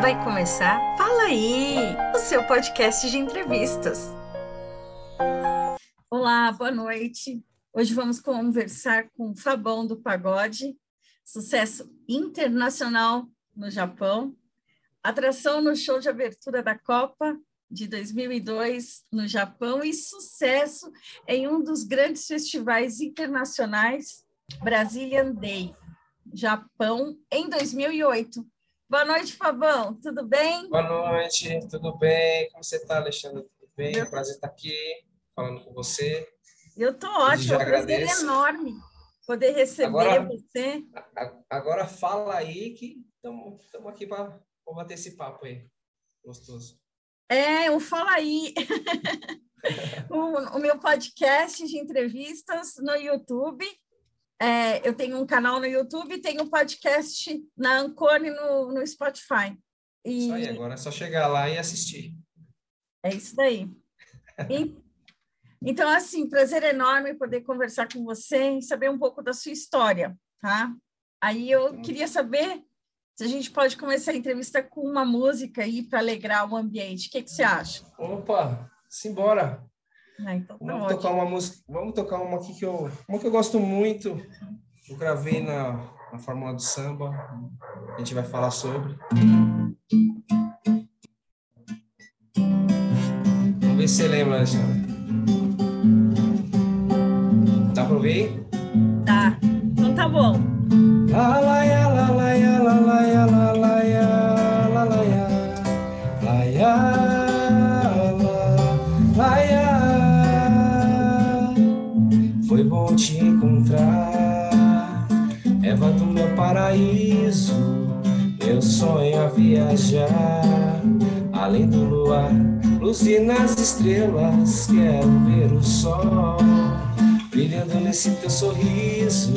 Vai começar Fala aí, o seu podcast de entrevistas. Olá, boa noite. Hoje vamos conversar com Fabão do Pagode, sucesso internacional no Japão, atração no show de abertura da Copa de 2002 no Japão e sucesso em um dos grandes festivais internacionais, Brazilian Day, Japão, em 2008. Boa noite, Fabão. Tudo bem? Boa noite, tudo bem? Como você está, Alexandre? Tudo bem? Eu... Prazer estar aqui falando com você. Eu estou ótimo, é um prazer enorme poder receber agora, você. Agora fala aí que estamos aqui para bater esse papo aí. Gostoso. É, o Fala Aí. o, o meu podcast de entrevistas no YouTube é, eu tenho um canal no YouTube e tenho um podcast na Ancone no, no Spotify. E... Isso aí, agora é só chegar lá e assistir. É isso daí. E, então, assim, prazer enorme poder conversar com você e saber um pouco da sua história, tá? Aí eu queria saber se a gente pode começar a entrevista com uma música aí para alegrar o ambiente. O que, que você acha? Opa, simbora! Ah, então tá vamos ótimo. tocar uma música, vamos tocar uma aqui que eu, uma que eu gosto muito. Eu gravei na, na Fórmula do Samba. A gente vai falar sobre. Vamos ver se você lembra, Alexandre. Dá para ouvir? Tá. Então tá bom. La paraíso. Meu sonho é viajar além do luar, luzir nas estrelas. Quero ver o sol brilhando nesse teu sorriso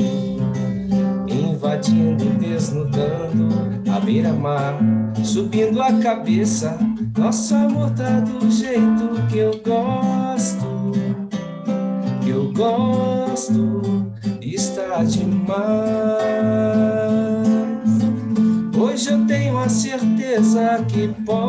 invadindo, desnudando a beira-mar, subindo a cabeça. Nosso amor tá do jeito que eu gosto, que eu gosto, está demais. Que posso,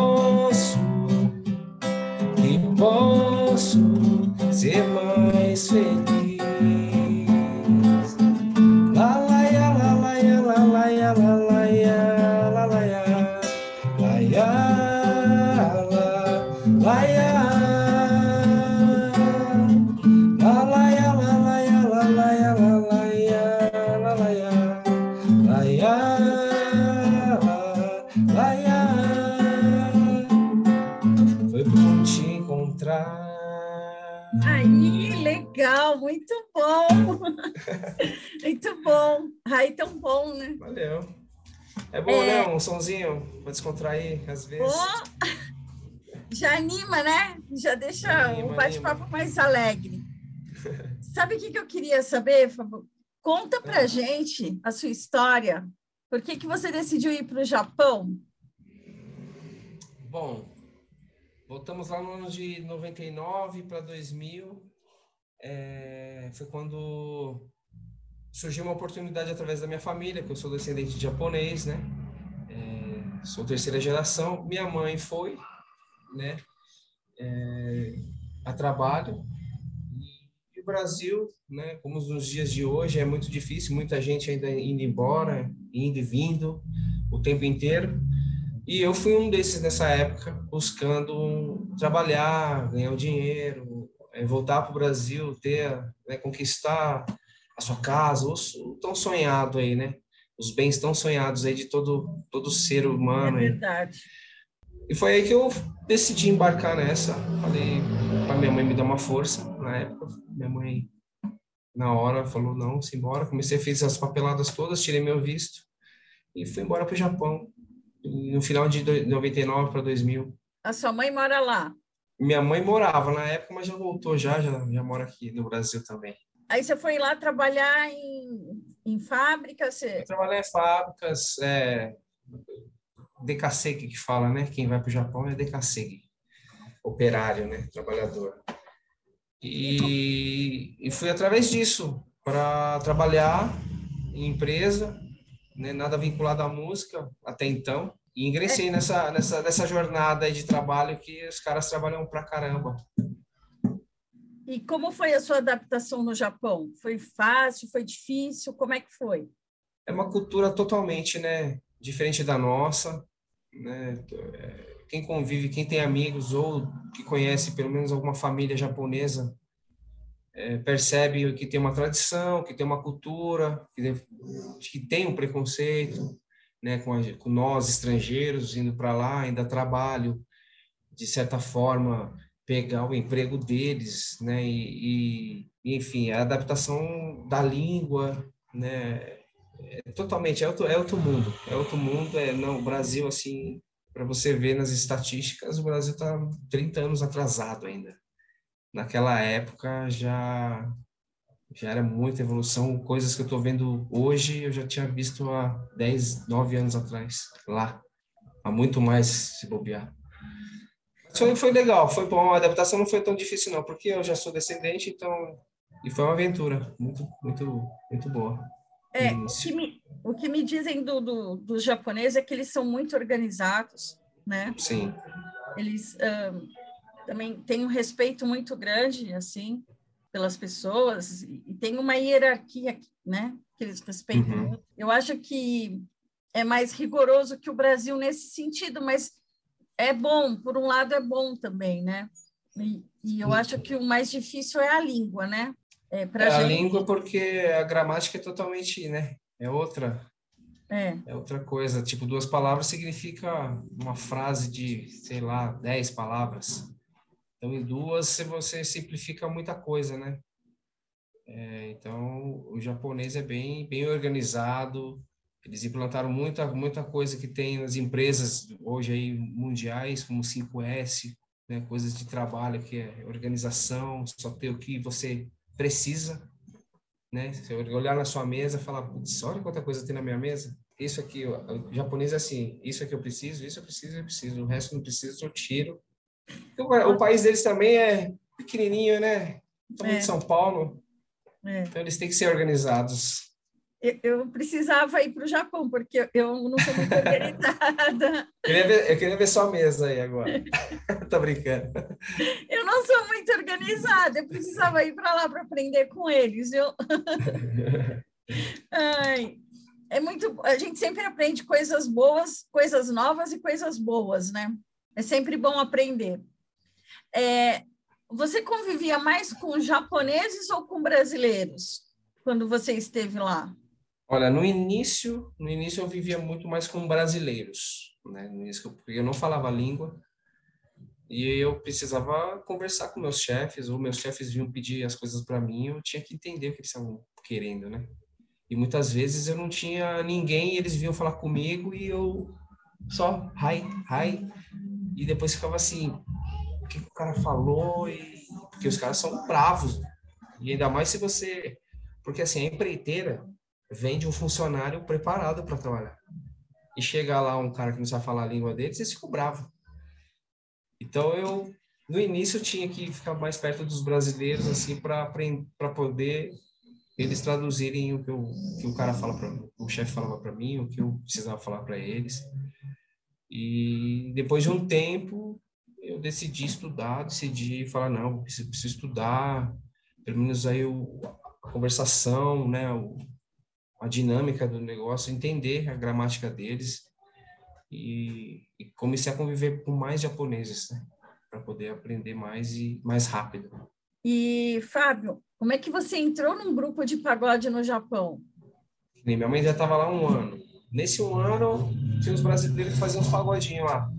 É bom, É. né? Um sonzinho pra descontrair, às vezes. Pô, já anima, né? Já deixa Anima, o bate-papo mais alegre. Sabe o que, que eu queria saber, Fábio? Conta pra Ah. gente a sua história. Por que, que você decidiu ir para o Japão? Bom, voltamos lá no ano de 99 para 2000. É, foi quando surgiu uma oportunidade através da minha família, que eu sou descendente de japonês, né? É, sou terceira geração. Minha mãe foi, né? É, a trabalho. E o Brasil, né? Como nos dias de hoje, é muito difícil, muita gente ainda indo embora, indo e vindo o tempo inteiro. E eu fui um desses nessa época, buscando trabalhar, ganhar um dinheiro, eh, voltar para o Brasil, ter, né, conquistar a sua casa, o, o tão sonhado aí, né? Os bens tão sonhados aí de todo todo ser É humano. aí. verdade. E foi aí que eu decidi embarcar nessa. Falei para minha mãe me dar uma força na época. Minha mãe, na hora, falou: não, se embora. Comecei a fazer as papeladas todas, tirei meu visto e fui embora para o Japão. No final de do- 99 para 2000. A sua mãe mora lá. Minha mãe morava na época, mas já voltou já, já, já mora aqui no Brasil também. Aí você foi lá trabalhar em, em fábrica? Você... Eu trabalhei em fábricas, é, Dekasegi que fala, né? Quem vai para o Japão é Dekasegi, operário, né? Trabalhador. E, e fui através disso para trabalhar em empresa, né? nada vinculado à música até então. E ingressei é. nessa, nessa, nessa jornada de trabalho que os caras trabalham pra caramba. E como foi a sua adaptação no Japão? Foi fácil? Foi difícil? Como é que foi? É uma cultura totalmente, né, diferente da nossa, né? Quem convive, quem tem amigos ou que conhece pelo menos alguma família japonesa, é, percebe que tem uma tradição, que tem uma cultura, que, que tem um preconceito, né, com, a, com nós estrangeiros indo para lá, ainda trabalho, de certa forma pegar o emprego deles, né, e, e enfim, a adaptação da língua, né, é totalmente é outro, é outro mundo, é outro mundo, é não, o Brasil assim, para você ver nas estatísticas, o Brasil está 30 anos atrasado ainda. Naquela época já já era muita evolução, coisas que eu estou vendo hoje eu já tinha visto há 10, 9 anos atrás, lá. Há muito mais se bobear. Foi, foi legal, foi bom, a adaptação não foi tão difícil não, porque eu já sou descendente, então... E foi uma aventura muito, muito, muito boa. É, o que me, o que me dizem do, do, dos japoneses é que eles são muito organizados, né? Sim. Eles um, também têm um respeito muito grande, assim, pelas pessoas e tem uma hierarquia, né? Que eles respeitam. Uhum. Eu acho que é mais rigoroso que o Brasil nesse sentido, mas é bom, por um lado é bom também, né? E, e eu acho que o mais difícil é a língua, né? É, é gente... a língua porque a gramática é totalmente, né? É outra. É. é outra coisa. Tipo, duas palavras significa uma frase de, sei lá, dez palavras. Então, em duas, você simplifica muita coisa, né? É, então, o japonês é bem, bem organizado. Eles implantaram muita, muita coisa que tem nas empresas hoje aí mundiais, como 5S, né? coisas de trabalho que é organização, só ter o que você precisa, né? Você olhar na sua mesa e falar, putz, olha quanta coisa tem na minha mesa. Isso aqui, o japonês é assim, isso aqui eu preciso, isso eu preciso, eu preciso, o resto não preciso, eu tiro o, o país deles também é pequenininho, né? Estamos é. de São Paulo. É. Então, eles têm que ser organizados. Eu, eu precisava ir para o Japão, porque eu não sou muito organizada. eu, queria ver, eu queria ver sua mesa aí agora. Tô brincando. Eu não sou muito organizada. Eu precisava ir para lá para aprender com eles. Eu... Ai, é muito. A gente sempre aprende coisas boas, coisas novas e coisas boas, né? É sempre bom aprender. É, você convivia mais com japoneses ou com brasileiros quando você esteve lá? Olha, no início, no início eu vivia muito mais com brasileiros, né? No início, eu não falava língua e eu precisava conversar com meus chefes, ou meus chefes vinham pedir as coisas para mim, eu tinha que entender o que eles estavam querendo, né? E muitas vezes eu não tinha ninguém, eles vinham falar comigo e eu só, hi, hi, e depois ficava assim, o que, o cara falou? E... Porque os caras são bravos. E ainda mais se você. Porque assim, a empreiteira vende um funcionário preparado para trabalhar. E chega lá um cara que não sabe falar a língua deles, eles ficam bravos. Então eu, no início, eu tinha que ficar mais perto dos brasileiros, assim, para poder eles traduzirem o que, eu, que o cara fala para o chefe falava para mim, o que eu precisava falar para eles. E depois de um tempo, eu decidi estudar, decidi falar, não, preciso, preciso estudar, pelo menos aí o, a conversação, né, o, a dinâmica do negócio, entender a gramática deles e, e comecei a conviver com mais japoneses, né, para poder aprender mais e mais rápido. E, Fábio, como é que você entrou num grupo de pagode no Japão? Minha mãe já estava lá um ano. Nesse um ano, tinha os brasileiros que faziam uns pagodinhos lá.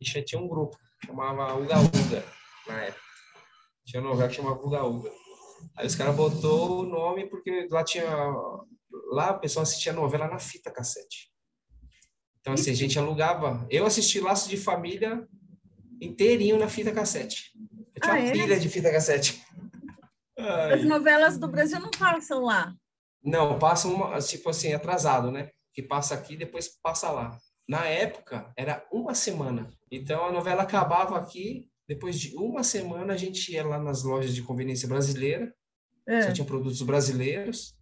E já tinha um grupo, chamava Uga Uga, na época. Tinha um lugar que chamava Uga Uga. Aí os caras botou o nome porque lá tinha... Lá o pessoal assistia novela na fita cassete. Então, assim, a gente alugava... Eu assisti Laço de Família inteirinho na fita cassete. Eu tinha ah, uma é? pilha de fita cassete. As novelas do Brasil não passam lá. Não, passam, tipo assim, atrasado, né? que passa aqui e depois passa lá. Na época, era uma semana. Então, a novela acabava aqui, depois de uma semana, a gente ia lá nas lojas de conveniência brasileira, é. só tinha produtos brasileiros,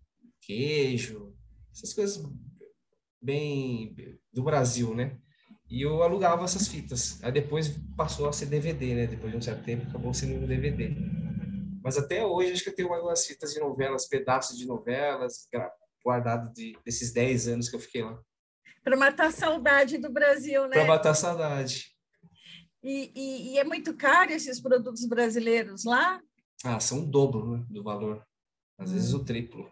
queijo, essas coisas bem do Brasil, né? E eu alugava essas fitas. Aí depois passou a ser DVD, né? Depois de um certo tempo acabou sendo um DVD. Mas até hoje acho que eu tenho algumas fitas de novelas, pedaços de novelas guardado de, desses 10 anos que eu fiquei lá. Para matar a saudade do Brasil, né? Para matar a saudade. E, e, e, é muito caro esses produtos brasileiros lá? Ah, são o dobro né, do valor. Às hum. vezes o triplo.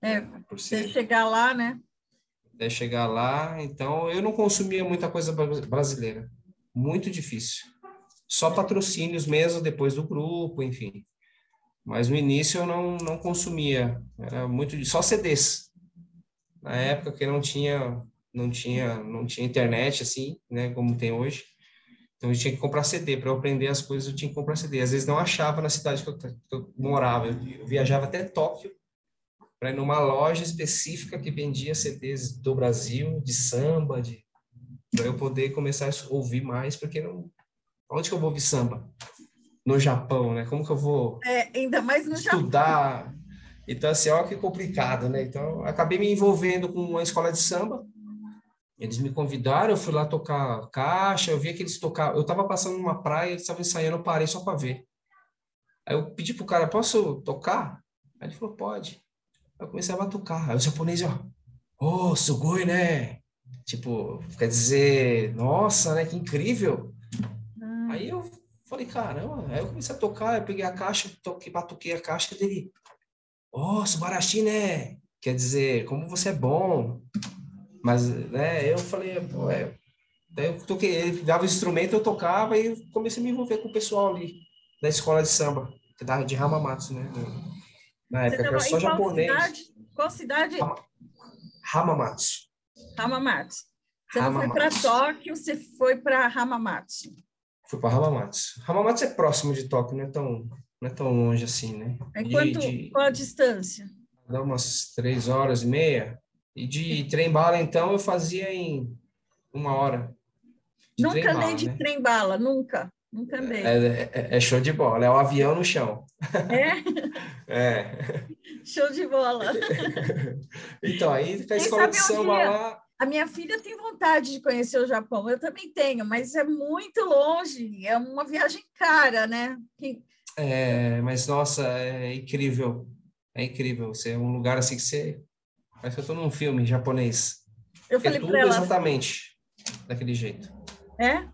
É, por ser... chegar lá, né? Até chegar lá. Então, eu não consumia muita coisa brasileira. Muito difícil. Só patrocínios mesmo, depois do grupo, enfim. Mas no início eu não, não consumia. Era muito... Só CDs. Na época que não tinha, não tinha, não tinha internet, assim, né? Como tem hoje. Então eu tinha que comprar CD. Para eu aprender as coisas, eu tinha que comprar CD. Às vezes não achava na cidade que eu, que eu morava. Eu viajava até Tóquio para ir numa loja específica que vendia CDs do Brasil, de samba, de para eu poder começar a ouvir mais, porque não onde que eu vou ouvir samba? No Japão, né? Como que eu vou é, ainda mais no estudar? Japão. Então assim, olha que complicado, né? Então acabei me envolvendo com uma escola de samba. Eles me convidaram, eu fui lá tocar caixa, eu vi que eles tocavam, eu estava passando numa praia, eles estavam ensaiando, eu parei só para ver. Aí eu pedi pro cara, posso tocar? Aí ele falou, pode. Eu comecei a batucar. Aí o japonês, ó, oh, sugoi, né? Tipo, quer dizer, nossa, né? Que incrível. Hum. Aí eu falei, caramba. Aí eu comecei a tocar, eu peguei a caixa, toquei, batuquei a caixa dele. Oh, Subarashi, né? Quer dizer, como você é bom. Mas, né, eu falei, pô, é. Daí eu toquei, ele dava o instrumento, eu tocava e comecei a me envolver com o pessoal ali da escola de samba, de Hamamatsu, né? Na época, era só japonês. Cidade? Qual cidade? Hamamatsu. Hamamatsu. Você não foi para Tóquio, você foi para Hamamatsu. Fui para Hamamatsu. Hamamatsu é próximo de Tóquio, não é tão, não é tão longe assim, né? É quanto, de, qual a distância? Dá umas três horas e meia. E de trem-bala, então, eu fazia em uma hora. Nunca andei de né? trem-bala, nunca. Nunca andei. É, é, é, show de bola, é o avião no chão. É? é. Show de bola. então, aí a escola de samba lá. A minha filha tem vontade de conhecer o Japão, eu também tenho, mas é muito longe, é uma viagem cara, né? Que... É, mas nossa, é incrível, é incrível. Você é um lugar assim que você. Parece que eu estou num filme japonês. Eu falei é tudo ela... exatamente daquele jeito. É?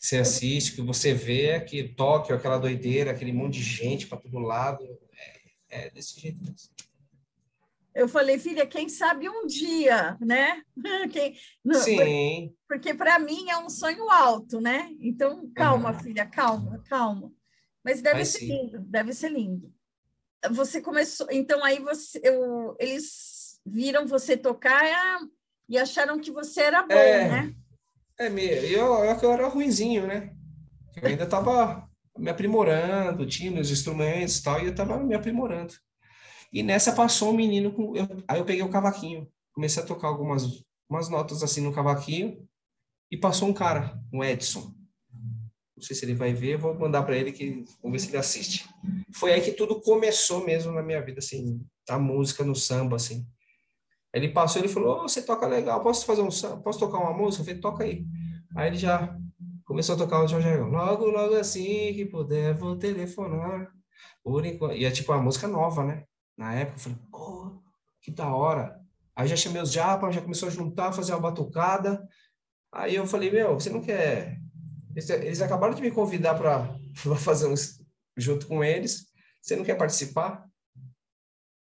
Você assiste, que você vê que Tóquio, aquela doideira, aquele monte de gente para todo lado, é, é desse jeito mesmo. Eu falei, filha, quem sabe um dia, né? Quem, Sim. Porque para mim é um sonho alto, né? Então, calma, uhum. filha, calma, calma. Mas deve ser sim. lindo, deve ser lindo. Você começou, então aí você, eu, eles viram você tocar e acharam que você era bom, é, né? É, eu, eu era ruinzinho, né? Eu ainda estava me aprimorando, tinha meus instrumentos e tal, e eu estava me aprimorando. E nessa passou um menino com. Eu, aí eu peguei o cavaquinho, comecei a tocar algumas umas notas assim no cavaquinho, e passou um cara, um Edson. Não sei se ele vai ver, vou mandar para ele que vamos ver se ele assiste. Foi aí que tudo começou mesmo na minha vida, assim, a música no samba, assim. Ele passou, ele falou: oh, "Você toca legal, posso fazer um, posso tocar uma música?" Eu falei: "Toca aí". Aí ele já começou a tocar o Jorge Logo, logo assim que puder, vou telefonar. Por enquanto. E é tipo uma música nova, né? Na época, eu falei: "Pô, que da hora". Aí já chamei os japas, já começou a juntar, fazer uma batucada. Aí eu falei: "Meu, você não quer eles acabaram de me convidar para fazer um junto com eles. Você não quer participar?"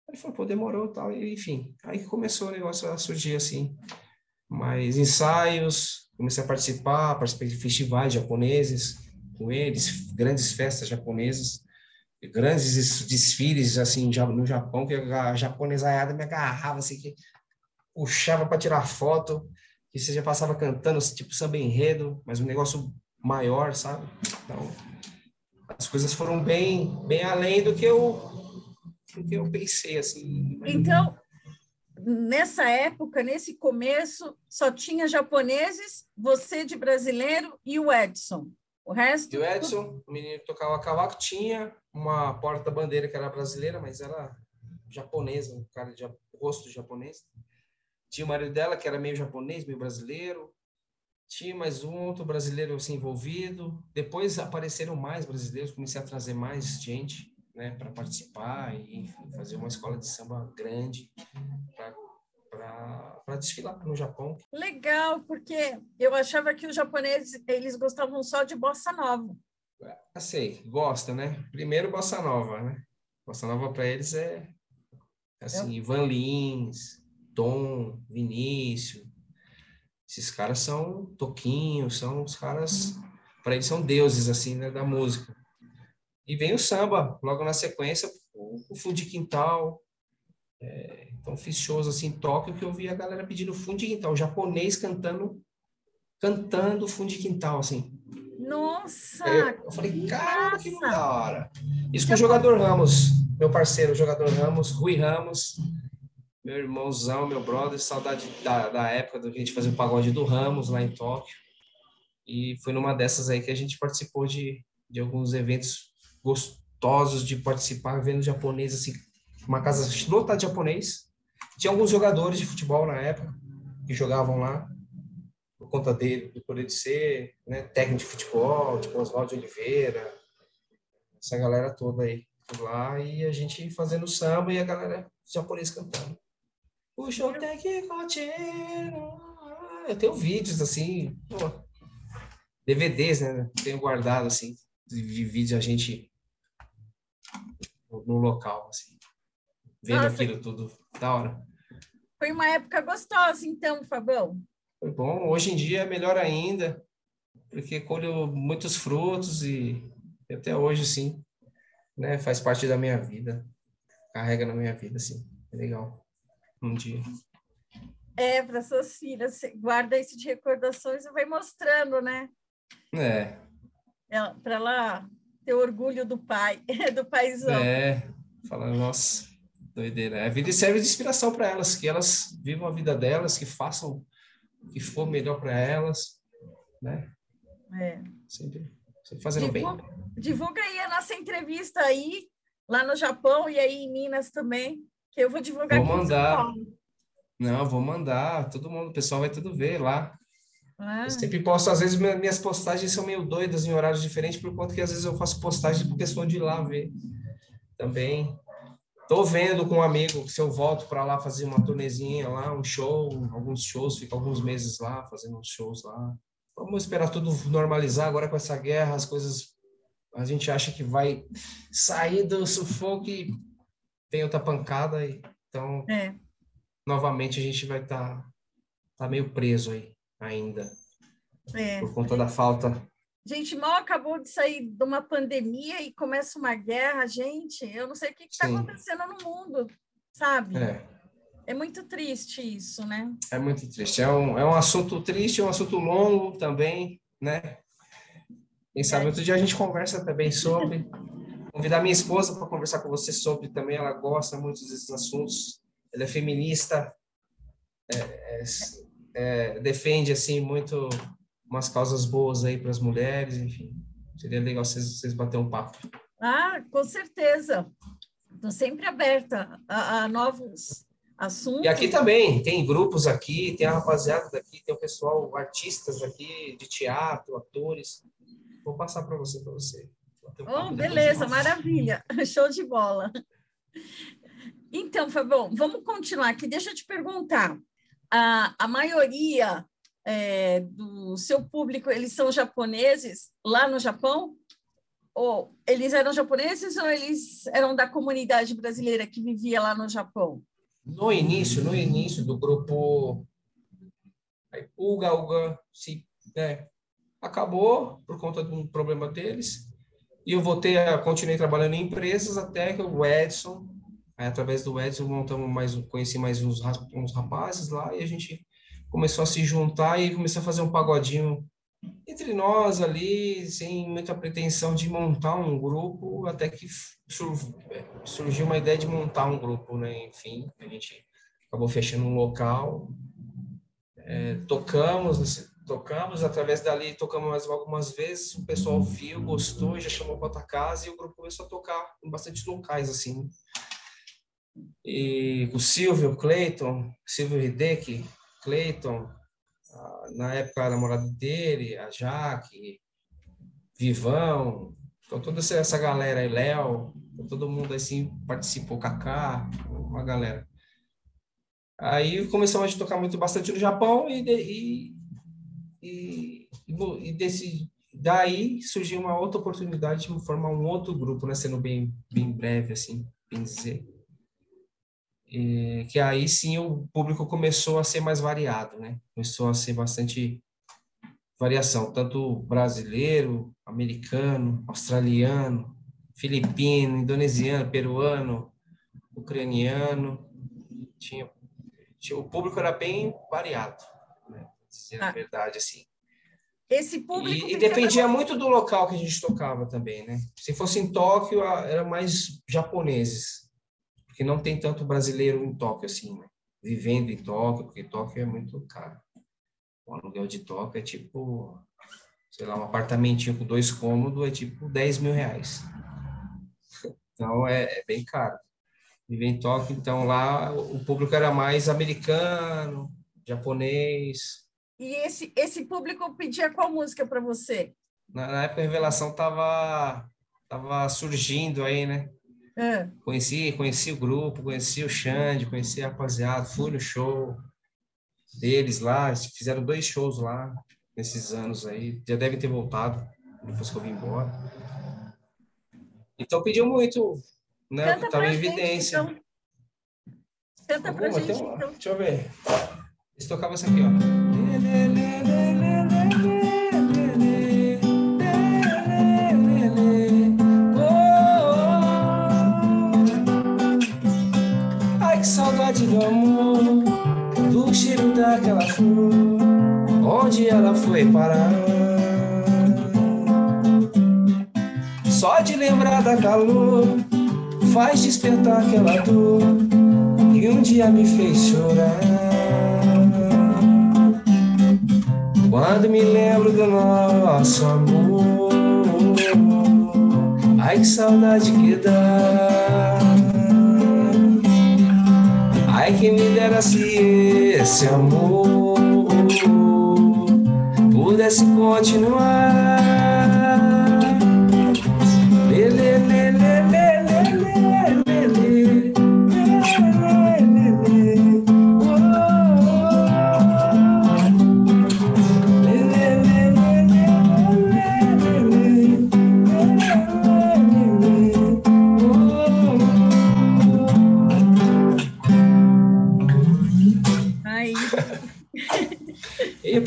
Ele falou, pô, demorou tal, e, enfim. Aí começou o negócio a surgir assim. Mais ensaios, comecei a participar, participei de festivais japoneses com eles, grandes festas japonesas, grandes desfiles assim no Japão, que a japonesaiada me agarrava assim, que puxava para tirar foto, que você já passava cantando tipo samba enredo, mas um negócio maior, sabe? Então, as coisas foram bem, bem além do que eu porque eu pensei assim. Então, nessa época, nesse começo, só tinha japoneses, você de brasileiro e o Edson. O resto? E o Edson, o menino que tocava cavaco, tinha uma porta-bandeira que era brasileira, mas era japonesa, um cara de rosto japonês. Tinha o marido dela, que era meio japonês, meio brasileiro. tinha mais um outro brasileiro assim, envolvido. Depois apareceram mais brasileiros, comecei a trazer mais gente né, para participar e enfim, fazer uma escola de samba grande para desfilar no Japão. Legal, porque eu achava que os japoneses eles gostavam só de bossa nova. Ah, sei, gosta, né? Primeiro bossa nova, né? Bossa nova para eles é assim, é. Ivan Lins, Tom, Vinícius. Esses caras são toquinhos, são os caras para eles são deuses assim, né, da música. E vem o samba, logo na sequência, o fundo de quintal. É, então fiz shows assim em Tóquio que eu vi a galera pedindo fundo de quintal, o japonês cantando cantando fundo de quintal assim. Nossa! Eu, eu falei, cara, que da hora. Isso com o jogador Ramos, meu parceiro, o jogador Ramos, Rui Ramos, meu irmãozão, meu brother, saudade da, da época da gente fazer o pagode do Ramos lá em Tóquio. E foi numa dessas aí que a gente participou de, de alguns eventos gostosos de participar, vendo japonês, assim, uma casa lotada de japonês. Tinha alguns jogadores de futebol na época que jogavam lá, por conta dele, por poder de ser, né, técnico de futebol, tipo Oswaldo Oliveira, essa galera toda aí lá, e a gente fazendo samba e a galera japonês cantando. O show tem que continuar. Eu tenho vídeos assim, pô, DVDs, né? Tenho guardado assim, de vídeo a gente no local, assim, vendo Nossa. aquilo tudo. Da hora. Foi uma época gostosa, então, Fabão. Foi bom. Hoje em dia é melhor ainda, porque colho muitos frutos e até hoje, sim, né, faz parte da minha vida. Carrega na minha vida, assim. É legal. Um dia. É, para suas filhas, guarda isso de recordações e vai mostrando, né? É. é para ela ter orgulho do pai, do paizão. É, falando, nossa, doideira. A vida serve de inspiração para elas, que elas vivam a vida delas, que façam o que for melhor para elas, né? É. Sempre, sempre fazendo divulga, bem. Divulga aí a nossa entrevista aí, lá no Japão e aí em Minas também, que eu vou divulgar vou aqui mandar. Não, vou mandar, todo mundo, o pessoal vai tudo ver lá. Ah. Eu sempre posto, às vezes minhas postagens são meio doidas em horários diferentes, por conta que às vezes eu faço postagem por questão de ir lá ver também. Tô vendo com um amigo se eu volto para lá fazer uma turnezinha lá, um show, alguns shows, fico alguns meses lá fazendo uns shows lá. Vamos esperar tudo normalizar agora com essa guerra, as coisas a gente acha que vai sair do sufoco e tem outra pancada e então é. novamente a gente vai estar tá, tá meio preso aí ainda. É. Por conta da falta. Gente, mal acabou de sair de uma pandemia e começa uma guerra, gente. Eu não sei o que está acontecendo no mundo, sabe? É. é. muito triste isso, né? É muito triste. É um, é um assunto triste, é um assunto longo também, né? Quem sabe é. outro dia a gente conversa também sobre. Convidar minha esposa para conversar com você sobre também. Ela gosta muito desses assuntos. Ela é feminista. É, é, é, defende assim muito umas causas boas aí para as mulheres, enfim. Seria legal vocês, vocês bater um papo. Ah, com certeza. Estou sempre aberta a, a, novos assuntos. E aqui também, tem grupos aqui, tem a rapaziada daqui, tem o pessoal, artistas aqui de teatro, atores. Vou passar para você, para você. Oh, beleza, maravilha. Show de bola. Então, Fabão, vamos continuar aqui. Deixa eu te perguntar a, a maioria é, do seu público, eles são japoneses lá no Japão? Ou eles eram japoneses ou eles eram da comunidade brasileira que vivia lá no Japão? No início, no início do grupo Uga Uga se, né, acabou por conta de um problema deles e eu voltei a continuei trabalhando em empresas até que o Edson Aí, através do Edson, montamos mais, conheci mais uns, uns rapazes lá e a gente começou a se juntar e começou a fazer um pagodinho entre nós ali, sem muita pretensão de montar um grupo, até que surgiu uma ideia de montar um grupo, né? Enfim, a gente acabou fechando um local, é, tocamos, tocamos, através dali tocamos mais algumas vezes, o pessoal viu, gostou, já chamou para outra casa e o grupo começou a tocar em bastante locais, assim e o Silvio Clayton, Silvio Hideki, Clayton, a, na época a namorada dele, a Jaque, Vivão, então toda essa galera aí, Léo, todo mundo assim participou, Kaká, uma galera. Aí começamos a tocar muito bastante no Japão e, e, e, e, desse, daí surgiu uma outra oportunidade de formar um outro grupo, né, sendo bem, bem breve, assim, bem dizer. E, que aí sim o público começou a ser mais variado, né? Começou a ser bastante variação, tanto brasileiro, americano, australiano, filipino, indonesiano, peruano, ucraniano. Tinha, tinha, o público era bem variado, né? Dizer ah. a verdade, assim. Esse público. E, e dependia muito do local que a gente tocava também, né? Se fosse em Tóquio, era mais japoneses, porque não tem tanto brasileiro em Tóquio, assim, né? Vivendo em Tóquio, porque Tóquio é muito caro. O aluguel de Tóquio é tipo, sei lá, um apartamentinho com dois cômodos é tipo 10 mil reais. Então é, é bem caro. Viver em Tóquio, então lá o público era mais americano, japonês. E esse, esse público pedia qual música para você? Na, na, época a revelação tava, tava surgindo aí, né? É. Conheci, conheci o grupo, conheci o Xande, conheci a rapaziada, fui no show deles lá, fizeram dois shows lá nesses anos aí, já devem ter voltado depois que eu vim embora. Então pediu muito, né? Canta Tava em evidência. Gente, então. Canta pra Alguma? gente, então. Deixa eu ver. Eles tocavam essa aqui, ó. Saudade do amor do cheiro daquela flor, onde ela foi parar. Só de lembrar da calor, faz despertar aquela dor que um dia me fez chorar. Quando me lembro do nosso amor, ai que saudade que dá. Ai que me dera se esse amor pudesse continuar.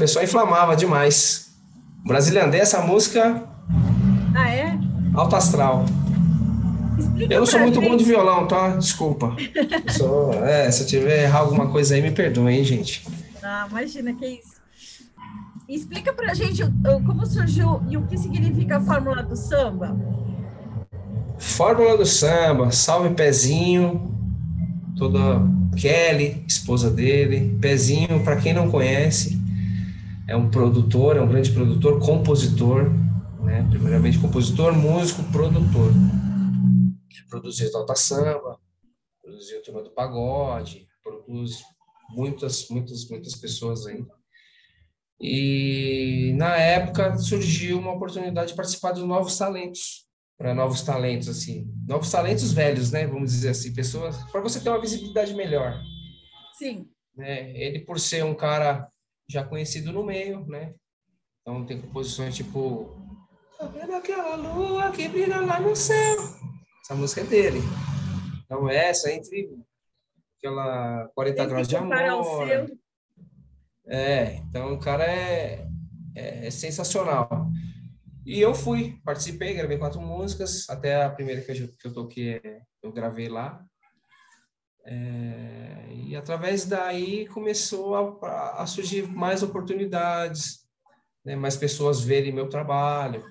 Pessoal inflamava demais. Brasiliandê, essa música. Ah, é? Alto astral. Explica eu não sou muito gente. bom de violão, tá? Desculpa. sou, é, se eu tiver errar alguma coisa aí, me perdoe, hein, gente. Ah, imagina, que isso. Explica pra gente como surgiu e o que significa a fórmula do samba. Fórmula do samba, salve Pezinho, toda Kelly, esposa dele, Pezinho, para quem não conhece, é um produtor, é um grande produtor, compositor, né? primeiramente compositor, músico, produtor. Produziu Alta Samba, produziu Turma do Pagode, produz muitas, muitas, muitas pessoas aí. E na época surgiu uma oportunidade de participar dos Novos Talentos, para novos talentos assim, novos talentos velhos, né? Vamos dizer assim, pessoas para você ter uma visibilidade melhor. Sim. Né? Ele por ser um cara já conhecido no meio, né? Então tem composições tipo Tá vendo aquela lua que brilha lá no céu? Essa música é dele. Então essa entre aquela 40 graus de amor. É, então o cara é, é, é, sensacional. E eu fui, participei, gravei quatro músicas, até a primeira que eu, que eu toquei, eu gravei lá. É, e através daí começou a, a surgir mais oportunidades, né, mais pessoas verem meu trabalho.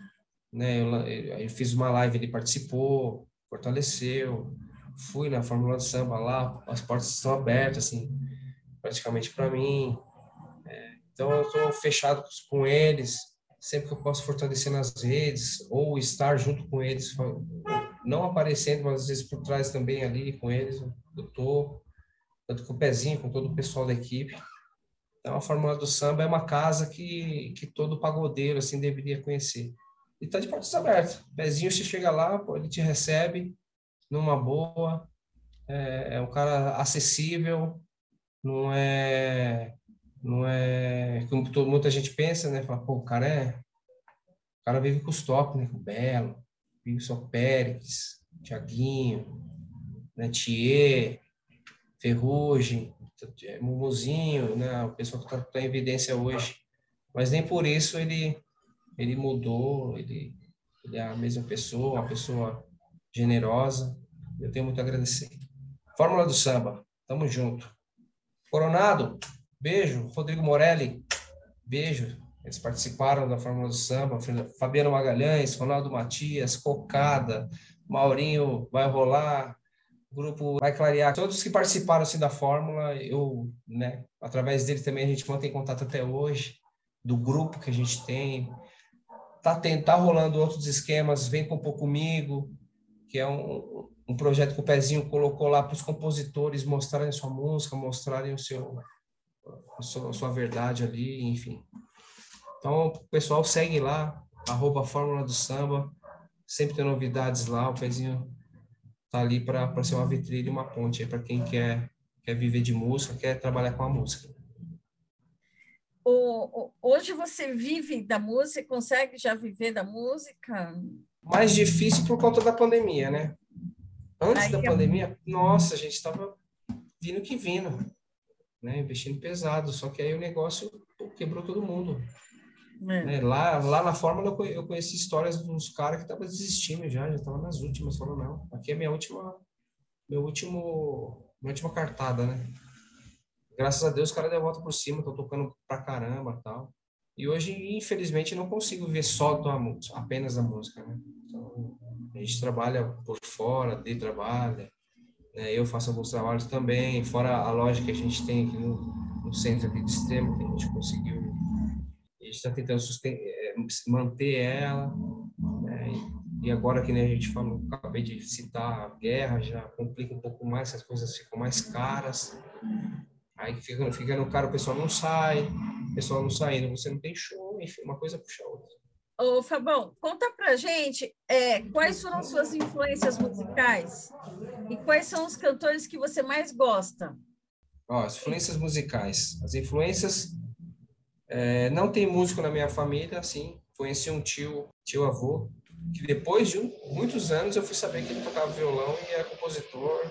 Né, eu, eu, fiz uma live, ele participou, fortaleceu. Fui na Fórmula do Samba lá, as portas estão abertas, assim, praticamente para mim. É, então eu estou fechado com eles, sempre que eu posso fortalecer nas redes ou estar junto com eles, não aparecendo, mas às vezes por trás também ali com eles eu tô, tanto com o Pezinho, com todo o pessoal da equipe. Então, a Fórmula do Samba é uma casa que, que todo pagodeiro assim deveria conhecer. E tá de portas abertas. Pezinho, você chega lá, pô, ele te recebe numa boa. É, é um cara acessível, não é não é como muita gente pensa, né? Fala, pô, o cara é o cara vive com os top, né? Com o Belo, só Pérez, Tiaguinho, né? Thier, Ferrugem, Mumuzinho, né? O pessoal que está tá em evidência hoje. Mas nem por isso ele ele mudou, ele, ele é a mesma pessoa, uma pessoa generosa. Eu tenho muito a agradecer. Fórmula do Samba, tamo junto. Coronado, beijo. Rodrigo Morelli, beijo. Eles participaram da Fórmula do Samba. Fabiano Magalhães, Ronaldo Matias, Cocada, Maurinho vai rolar, grupo vai clarear. Todos que participaram assim, da Fórmula, eu, né, através dele também a gente mantém contato até hoje, do grupo que a gente tem. Tá, tem, tá rolando outros esquemas, vem compor comigo, que é um, um projeto que o Pezinho colocou lá para os compositores mostrarem sua música, mostrarem o seu, a sua, a sua verdade ali, enfim. Então, o pessoal segue lá, arroba Fórmula do Samba, sempre tem novidades lá, o Pezinho tá ali para ser uma vitrine, uma ponte para quem quer, quer viver de música, quer trabalhar com a música. O, hoje você vive da música, consegue já viver da música? Mais difícil por conta da pandemia, né? Antes Aí, da pandemia, nossa, a gente estava vindo que vindo, né? Investindo pesado, só que aí o negócio quebrou todo mundo. É. Né? Lá, lá na Fórmula eu conheci histórias dos caras que estavam desistindo já, já estavam nas últimas, falando, não, aqui é minha última, meu último, minha última cartada, né? Graças a Deus, o cara deu a volta por cima, tô tocando pra caramba tal. E hoje, infelizmente, não consigo ver só da música, apenas da música, né? Então, a gente trabalha por fora, de trabalha, né? eu faço alguns trabalhos também, fora a loja que a gente tem aqui no, no centro aqui de extremo, que a gente conseguiu gente está tentando é, manter ela. Né? E agora que né, a gente falou, acabei de citar a guerra, já complica um pouco mais, as coisas ficam mais caras. Aí fica, fica no caro, o pessoal não sai, o pessoal não saindo, você não tem show, enfim, uma coisa puxa a outra. Ô, Fabão, conta pra gente é, quais foram suas influências musicais e quais são os cantores que você mais gosta? Ó, as influências musicais. As influências é, não tem músico na minha família, assim. Conheci um tio, tio avô, que depois de um, muitos anos eu fui saber que ele tocava violão e era compositor.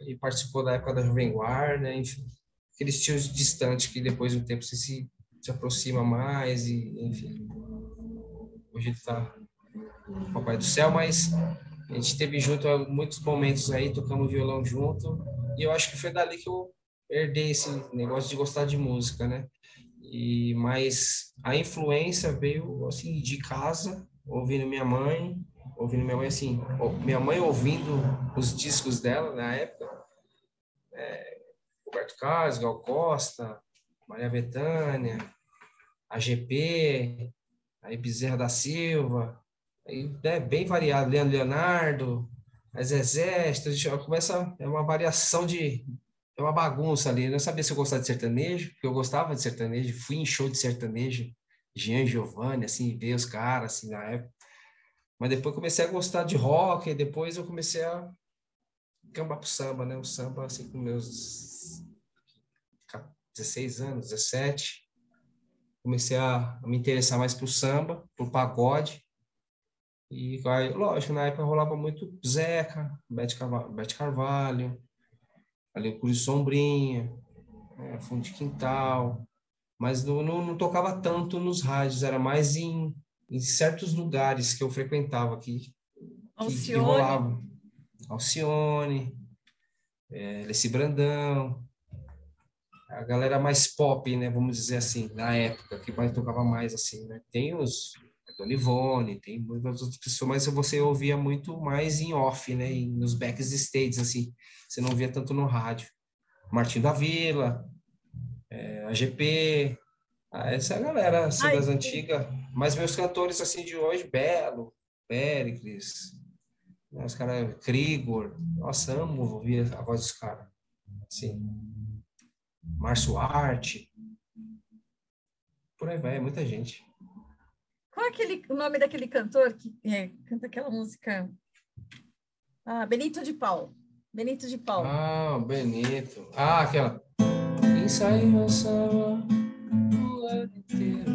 Ele participou da época da Jovem Guarda, enfim. Aqueles tios distantes que depois de um tempo você se, se aproxima mais e, enfim. Hoje ele o Papai do Céu, mas a gente teve junto muitos momentos aí, tocamos violão junto. E eu acho que foi dali que eu herdei esse negócio de gostar de música, né? E mas a influência veio assim de casa, ouvindo minha mãe, ouvindo minha mãe assim, minha mãe ouvindo os discos dela na época, é, Roberto Carlos, Gal Costa, Maria Bethânia, a GP, aí Bezerra da Silva, aí, né, bem variado, Leandro Leonardo, as Zezé, começa é uma variação de é uma bagunça ali. Eu não sabia se eu gostava de sertanejo, porque eu gostava de sertanejo, fui em show de sertanejo, Jean Giovanni, assim, ver os caras, assim, na época. Mas depois comecei a gostar de rock, e depois eu comecei a cambar pro samba, né? O samba, assim, com meus 16 anos, 17. Comecei a me interessar mais pro samba, pro pagode. E, lógico, na época rolava muito Zeca, Bete Carvalho, Bete Carvalho ali o Cruz Sombrinha, é, Fundo de Quintal, mas não, não, não, tocava tanto nos rádios, era mais em, em certos lugares que eu frequentava aqui, que, que rolava. Alcione, é, Leci Brandão, a galera mais pop, né, vamos dizer assim, na época, que mais tocava mais assim, né? Tem os Dona Ivone, tem muitas outras pessoas, mas você ouvia muito mais em off, né, nos backstages, assim, você não via tanto no rádio. Martinho da Vila, é, a GP, essa galera assim, Ai, das antigas. Mas meus cantores assim de hoje, Belo, Péricles, né, os caras, Krigor, nossa, amo ouvir a voz dos caras. Assim, Márcio Arte, por aí vai, é muita gente. Qual é aquele, o nome daquele cantor que é, canta aquela música? Ah, Benito de Paulo. Benito de Paulo. Ah, Benito. Ah, aquela. Ensaio essa o ano inteiro.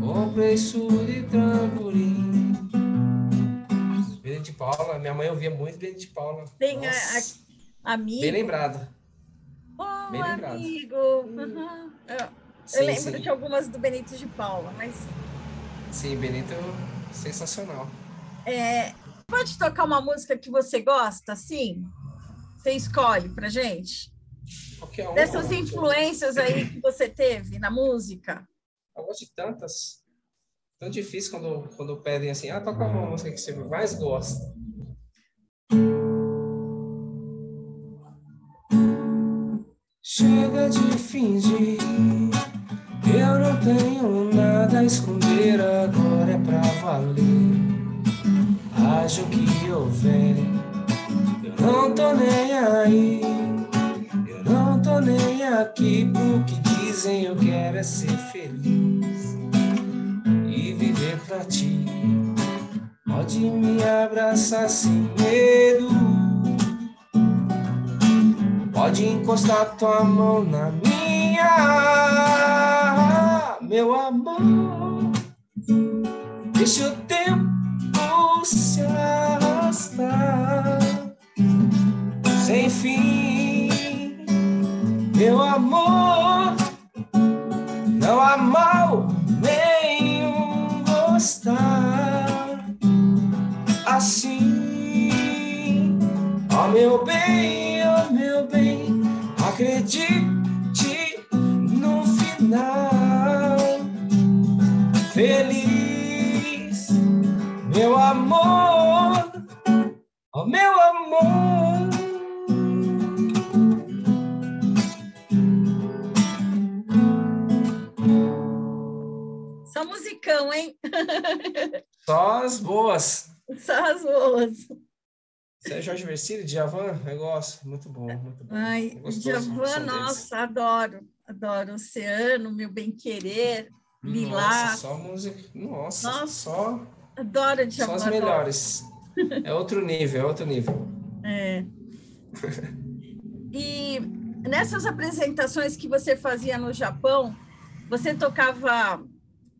Comprei surdo e tamborim. Benito de Paula, minha mãe ouvia muito Benito de Paula. Tem a, a, amigo. Bem lembrado. Oh, Bem lembrado. amigo. Uhum. Eu, sim, eu lembro sim. de algumas do Benito de Paula, mas. Sim, Benito sensacional. É, pode tocar uma música que você gosta, assim? Você escolhe pra gente? Qualquer uma, Dessas influências aí que você teve na música? Eu gosto de tantas. Tão difícil quando, quando pedem assim, ah, toca uma música que você mais gosta. Chega de fingir, tenho nada a esconder, agora é pra valer. Haja o que houver, eu não tô nem aí, eu não tô nem aqui pro que dizem, eu quero é ser feliz e viver pra ti. Pode me abraçar sem medo. Pode encostar tua mão na minha, meu amor. Deixa o tempo se arrastar sem fim, meu amor. Não há mal nenhum gostar assim, ó oh, meu bem, ó oh, meu bem, acredite feliz, meu amor, oh, meu amor. Só musicão, hein? Só as boas. Só as boas. Você é Jorge Versilo, Djavan? Negócio, muito bom, muito bom. Ai, Djavan, nossa, adoro. Adoro. Oceano, Meu Bem Querer, Lilás. Nossa, só música. Nossa, nossa só. Adoro Djavan. Só as melhores. é outro nível, é outro nível. É. E nessas apresentações que você fazia no Japão, você tocava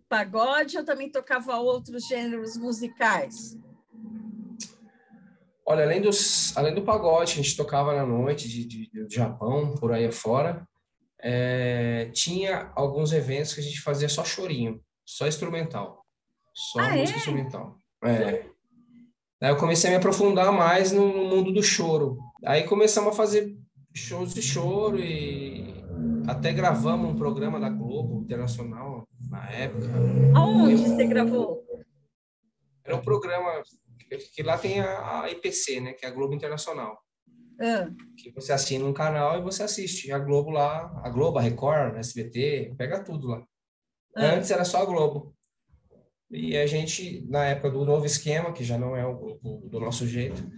pagode ou também tocava outros gêneros musicais? Olha, além, dos, além do pagode, a gente tocava na noite de, de, de Japão, por aí afora, é, tinha alguns eventos que a gente fazia só chorinho, só instrumental. Só ah, música é? instrumental. É. Aí eu comecei a me aprofundar mais no, no mundo do choro. Aí começamos a fazer shows de choro e até gravamos um programa da Globo Internacional na época. Aonde você gravou? Era um programa que, que lá tem a, a, IPC, né, que é a Globo Internacional. Ah. Que você assina um canal e você assiste. A Globo lá, a Globo, a Record, a SBT, pega tudo lá. Ah. Antes era só a Globo. E a gente, na época do novo esquema, que já não é o grupo do nosso jeito,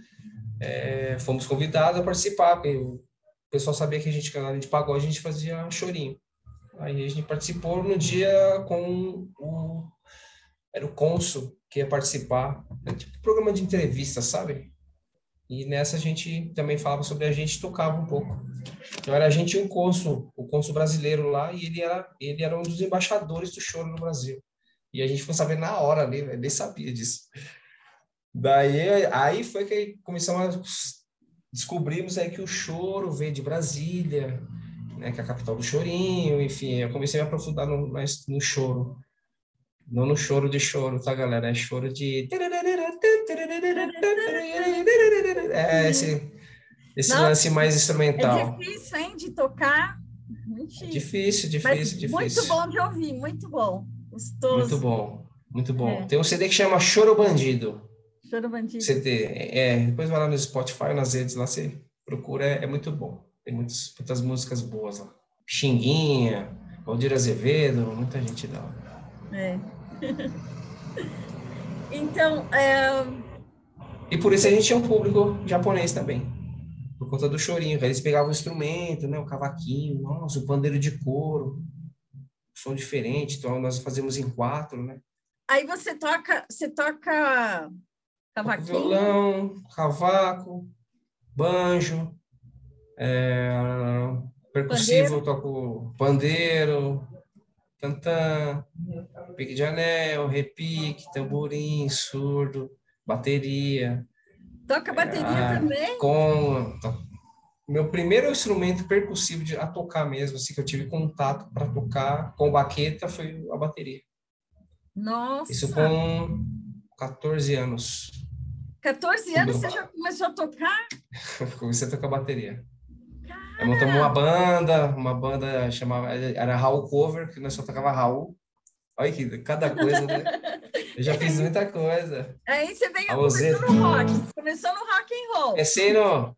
é, fomos convidados a participar, porque o pessoal sabia que a gente canal de pagode, a gente fazia chorinho. Aí a gente participou no dia com o era o cônsul que ia participar, é tipo programa de entrevista, sabe? E nessa a gente também falava sobre a gente tocava um pouco. Então era a gente e um cônsul, o cônsul brasileiro lá, e ele era ele era um dos embaixadores do choro no Brasil. E a gente foi saber na hora ali, né? nem sabia disso. Daí aí foi que começamos a descobrimos aí que o choro veio de Brasília, né, que é a capital do chorinho, enfim, eu comecei a me aprofundar no, no choro. Não no choro de choro, tá, galera? É choro de. É esse, esse lance mais instrumental. É difícil, hein, de tocar. Muito difícil. Difícil, difícil, Mas difícil. Muito bom de ouvir, muito bom. Gostoso. Muito bom, muito bom. É. Tem um CD que chama Choro Bandido. Choro Bandido. CD. É, depois vai lá no Spotify, nas redes lá, você procura, é, é muito bom. Tem muitas, muitas músicas boas lá. Xinguinha, Valdir Azevedo, muita gente dá. É. então, é... E por isso a gente é um público japonês também. por conta do chorinho. Eles pegavam o instrumento, né? O cavaquinho, nossa, o pandeiro de couro, som diferente. Então nós fazemos em quatro, né? Aí você toca, você toca cavaquinho? Violão, cavaco, banjo, é, percussivo, pandeiro. toco pandeiro, tantã, pique de anel, repique, tamborim, surdo, bateria. Toca bateria é, também? Com meu primeiro instrumento percussivo de, a tocar mesmo, assim que eu tive contato para tocar com baqueta foi a bateria. Nossa. Isso com 14 anos. 14 anos você já começou a tocar? Comecei a tocar bateria. Aí montamos uma banda, uma banda chamava, era Raul Cover, que nós só tocava Raul. Olha que cada coisa, né? Eu já fiz muita coisa. Aí você veio, começou no rock, começou no rock and roll. Comecei no...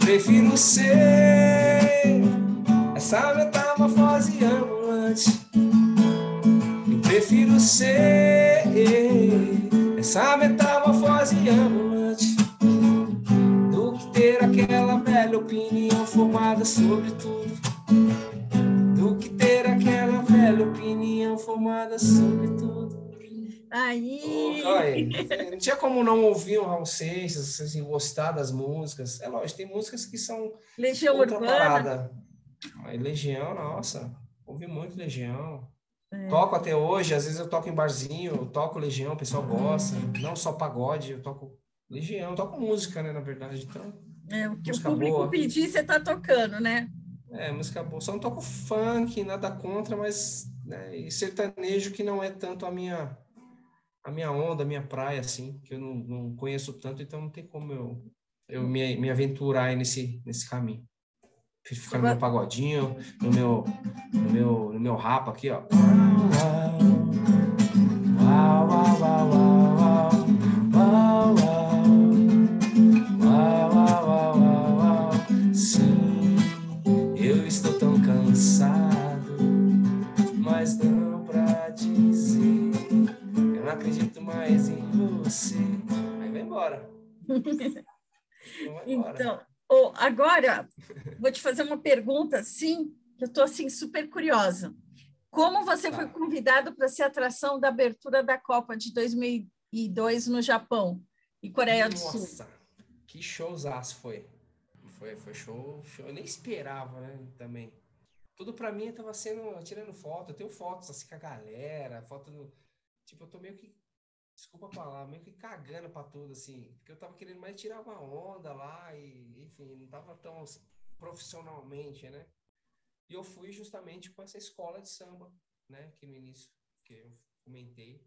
Prefiro ser essa metamorfose ambulante. Eu prefiro ser essa metamorfose ambulante opinião formada sobre tudo do que ter aquela velha opinião formada sobre tudo Aí. Não tinha como não ouvir um Raul Seixas, assim, gostar das músicas. É lógico, tem músicas que são. Legião Urbana. Parada. Legião, nossa, ouvi muito Legião. É. Toco até hoje, às vezes eu toco em barzinho, eu toco Legião, o pessoal gosta. Não só pagode, eu toco Legião, eu toco música, né, na verdade. Então, é, o que o público boa. pedir, você tá tocando, né? É, música boa. Só não toco funk, nada contra, mas né, e sertanejo que não é tanto a minha a minha onda, a minha praia, assim, que eu não, não conheço tanto, então não tem como eu, eu me, me aventurar nesse, nesse caminho. Ficar no meu pagodinho, no meu, no meu, no meu rapa aqui, ó. Não acredito mais em você. Aí vai embora. Então, Oh, agora, vou te fazer uma pergunta, assim, que eu estou assim, super curiosa. Como você tá. foi convidado para ser atração da abertura da Copa de 2002 no Japão e Coreia Nossa, do Sul? Nossa, que showzaço foi. Foi, foi show, show. Eu nem esperava, né, também. Tudo para mim estava sendo, tirando foto. Eu tenho fotos assim com a galera, foto no... Tipo, eu tô meio que desculpa a palavra, meio que cagando para tudo, assim, porque eu tava querendo mais tirar uma onda lá e, enfim, não tava tão profissionalmente, né? E eu fui justamente com essa escola de samba, né, aqui no início, que eu comentei.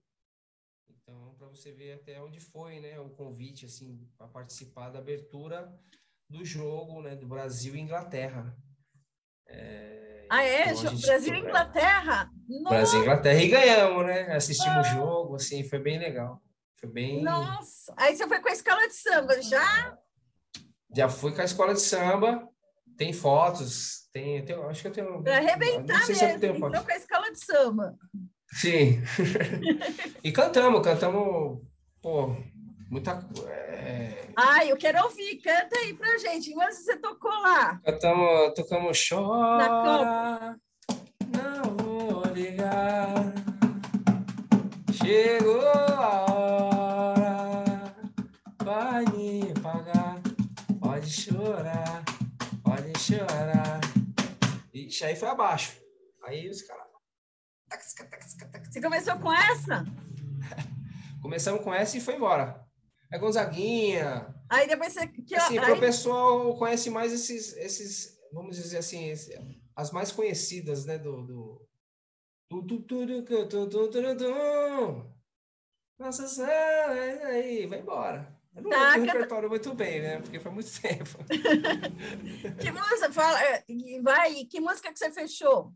Então, para você ver até onde foi, né, o convite, assim, para participar da abertura do jogo, né, do Brasil e Inglaterra. É, ah, é? Então, Brasil e Inglaterra? Brasil e Inglaterra. E ganhamos, né? Assistimos o ah. jogo, assim, foi bem legal. Foi bem. Nossa! Aí você foi com a escola de samba, já? Já fui com a escola de samba. Tem fotos, tem, tem acho que eu tenho. Para arrebentar mesmo, se tenho então com a escola de samba. Sim. e cantamos, cantamos, pô, muita. É... Ai, eu quero ouvir, canta aí pra gente. Mas você tocou lá? Cantamos, tocamos Chora, não vou ligar. Chegou a hora, vai me pagar. Pode chorar, pode chorar. Ixi, aí foi abaixo. Aí os caras. Você começou com essa? Começamos com essa e foi embora é Gonzaguinha. Aí depois você. Que, assim, aí... o pessoal conhece mais esses, esses, vamos dizer assim, esse, as mais conhecidas, né? Do. do... Nossa, aí, vai embora. Eu não tá, lembro repertório muito bem, né? Porque foi muito tempo. que música? Fala, é, vai, que música que você fechou?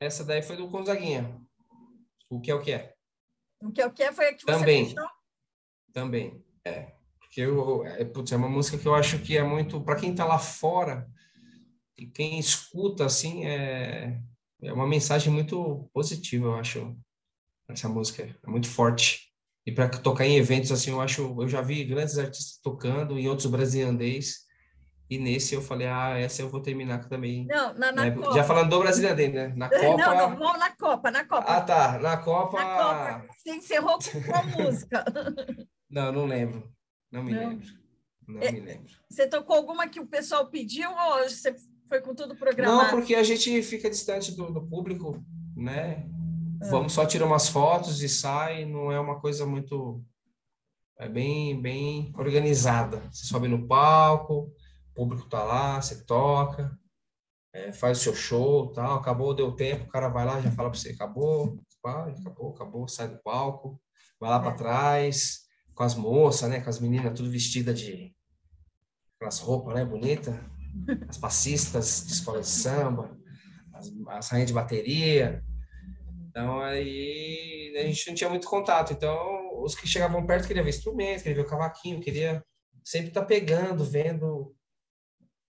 Essa daí foi do Gonzaguinha. O que é o que é? O que é o que é foi a que Também. você fechou? Também, é. Porque eu, é, putz, é uma música que eu acho que é muito. Para quem está lá fora, e quem escuta, assim, é, é uma mensagem muito positiva, eu acho. Essa música é muito forte. E para tocar em eventos assim, eu acho, eu já vi grandes artistas tocando em outros brasileiros e nesse eu falei, ah, essa eu vou terminar também. Não, na, na né? Copa. Já falando do brasileiro, né? Na Copa. Não, não, vamos na Copa, na Copa. Ah, tá. Na Copa. Na Copa. Você encerrou com qual música? Não, não lembro. Não me não. lembro. Não é, me lembro. Você tocou alguma que o pessoal pediu ou você foi com tudo programado? Não, porque a gente fica distante do, do público, né? Ah. Vamos só tirar umas fotos e sai, não é uma coisa muito é bem bem organizada. Você sobe no palco, público tá lá, você toca, é, faz o seu show, tal, acabou, deu tempo, o cara vai lá, já fala para você, acabou, acabou, acabou, sai do palco, vai lá para é. trás, com as moças, né, com as meninas tudo vestida de aquelas roupas, né, bonita, as passistas de escola de samba, as, as rainhas de bateria, então aí a gente não tinha muito contato, então os que chegavam perto queriam ver instrumento, queriam ver o cavaquinho, queria sempre estar tá pegando, vendo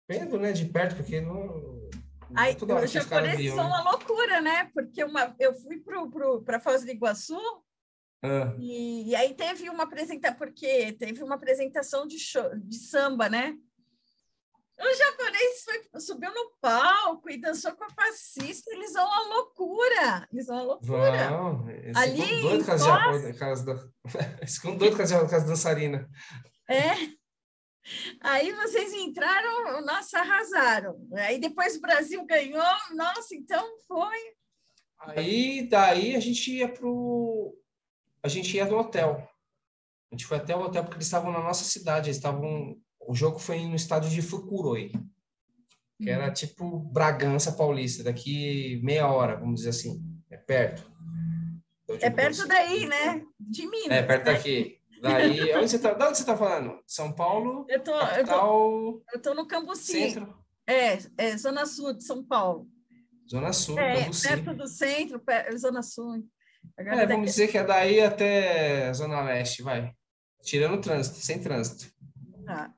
vendo, né, de perto, porque não. Aí, os japoneses são uma loucura, né? Porque uma, eu fui para Foz do Iguaçu ah. e, e, aí teve uma apresentação, porque teve uma apresentação de, show, de samba, né? O japonês foi, subiu no palco e dançou com a fascista, eles são uma loucura, eles são uma loucura. Vão, Ali, doido com as, ficam doido com as dançarinas. É, Aí vocês entraram, nossa, arrasaram. Aí depois o Brasil ganhou, nossa, então foi. Aí daí a gente ia pro a gente ia no hotel. A gente foi até o hotel porque eles estavam na nossa cidade, eles estavam o jogo foi no estádio de Fukuroi, que era uhum. tipo Bragança Paulista, daqui meia hora, vamos dizer assim, é perto. Então, tipo, é perto daí, né? De Minas. É perto né? daqui. Daí, onde você tá, de onde você tá falando? São Paulo? Eu tô, capital, eu tô, eu tô no Cambuci. Centro? É, é, Zona Sul de São Paulo. Zona Sul, é, Cambuci. perto do centro, perto, Zona Sul. Agora é, vamos dizer que é daí até Zona Leste, vai. Tirando o trânsito, sem trânsito. Ah.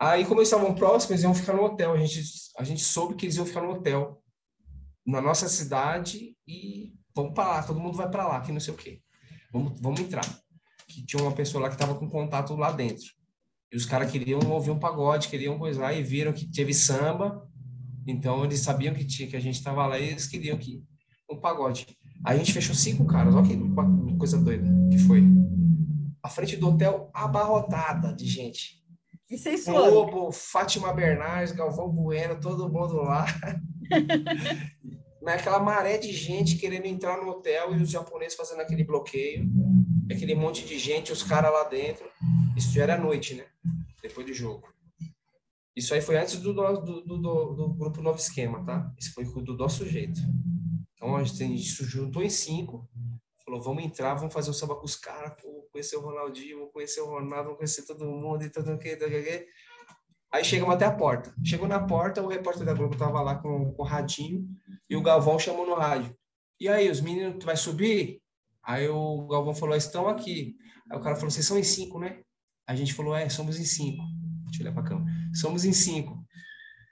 Aí, como eles estavam próximos, eles iam ficar no hotel. A gente, a gente soube que eles iam ficar no hotel, na nossa cidade, e vamos para lá, todo mundo vai para lá, que não sei o quê. Vamos, vamos entrar que tinha uma pessoa lá que estava com contato lá dentro. E os caras queriam ouvir um pagode, queriam coisar e viram que teve samba. Então eles sabiam que tinha que a gente estava lá e eles queriam que um pagode. A gente fechou cinco caras, olha que coisa doida que foi. A frente do hotel abarrotada de gente. E vocês foram? Lobo, Fátima Bernardes, Galvão Bueno, todo mundo lá. Naquela maré de gente querendo entrar no hotel e os japoneses fazendo aquele bloqueio aquele monte de gente, os caras lá dentro. Isso já era noite, né? Depois do jogo. Isso aí foi antes do, do, do, do grupo Novo Esquema, tá? Esse foi do nosso jeito. Então a gente se juntou em cinco, falou: vamos entrar, vamos fazer o samba com os caras, conhecer o Ronaldinho, vamos conhecer o Ronaldo, vamos conhecer todo mundo e tudo que. Aí chegamos até a porta. Chegou na porta, o repórter da Globo tava lá com, com o radinho e o Galvão chamou no rádio. E aí, os meninos, tu vai subir? Aí o Galvão falou, estão aqui. Aí o cara falou, vocês são em cinco, né? A gente falou, é, somos em cinco. Deixa eu olhar pra cama. Somos em cinco.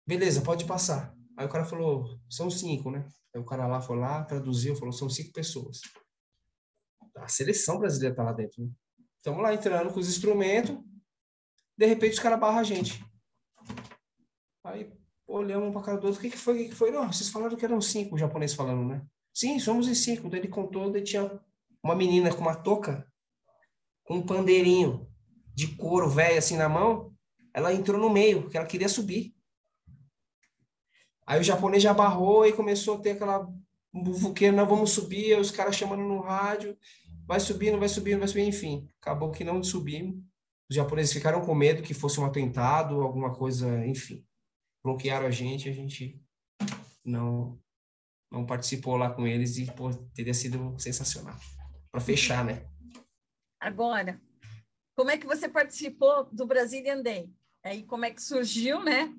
Beleza, pode passar. Aí o cara falou, são cinco, né? Aí o cara lá foi lá, traduziu, falou, são cinco pessoas. A seleção brasileira tá lá dentro, né? Estamos lá entrando com os instrumentos. De repente os caras barram a gente. Aí olhamos um pra cara do outro, o que, que foi? O que, que foi? Não, vocês falaram que eram cinco, o japonês falando, né? Sim, somos em cinco. Daí ele contou, daí tinha uma menina com uma touca, com um pandeirinho de couro velho assim na mão, ela entrou no meio, porque ela queria subir. Aí o japonês já barrou e começou a ter aquela bufuqueira, não vamos subir, os caras chamando no rádio, vai subir, não vai subir, não vai subir, enfim. Acabou que não subimos. Os japoneses ficaram com medo que fosse um atentado, alguma coisa, enfim. Bloquearam a gente, a gente não não participou lá com eles e pô, teria sido sensacional para fechar, né? Agora, como é que você participou do Brazilian Day? Aí como é que surgiu, né?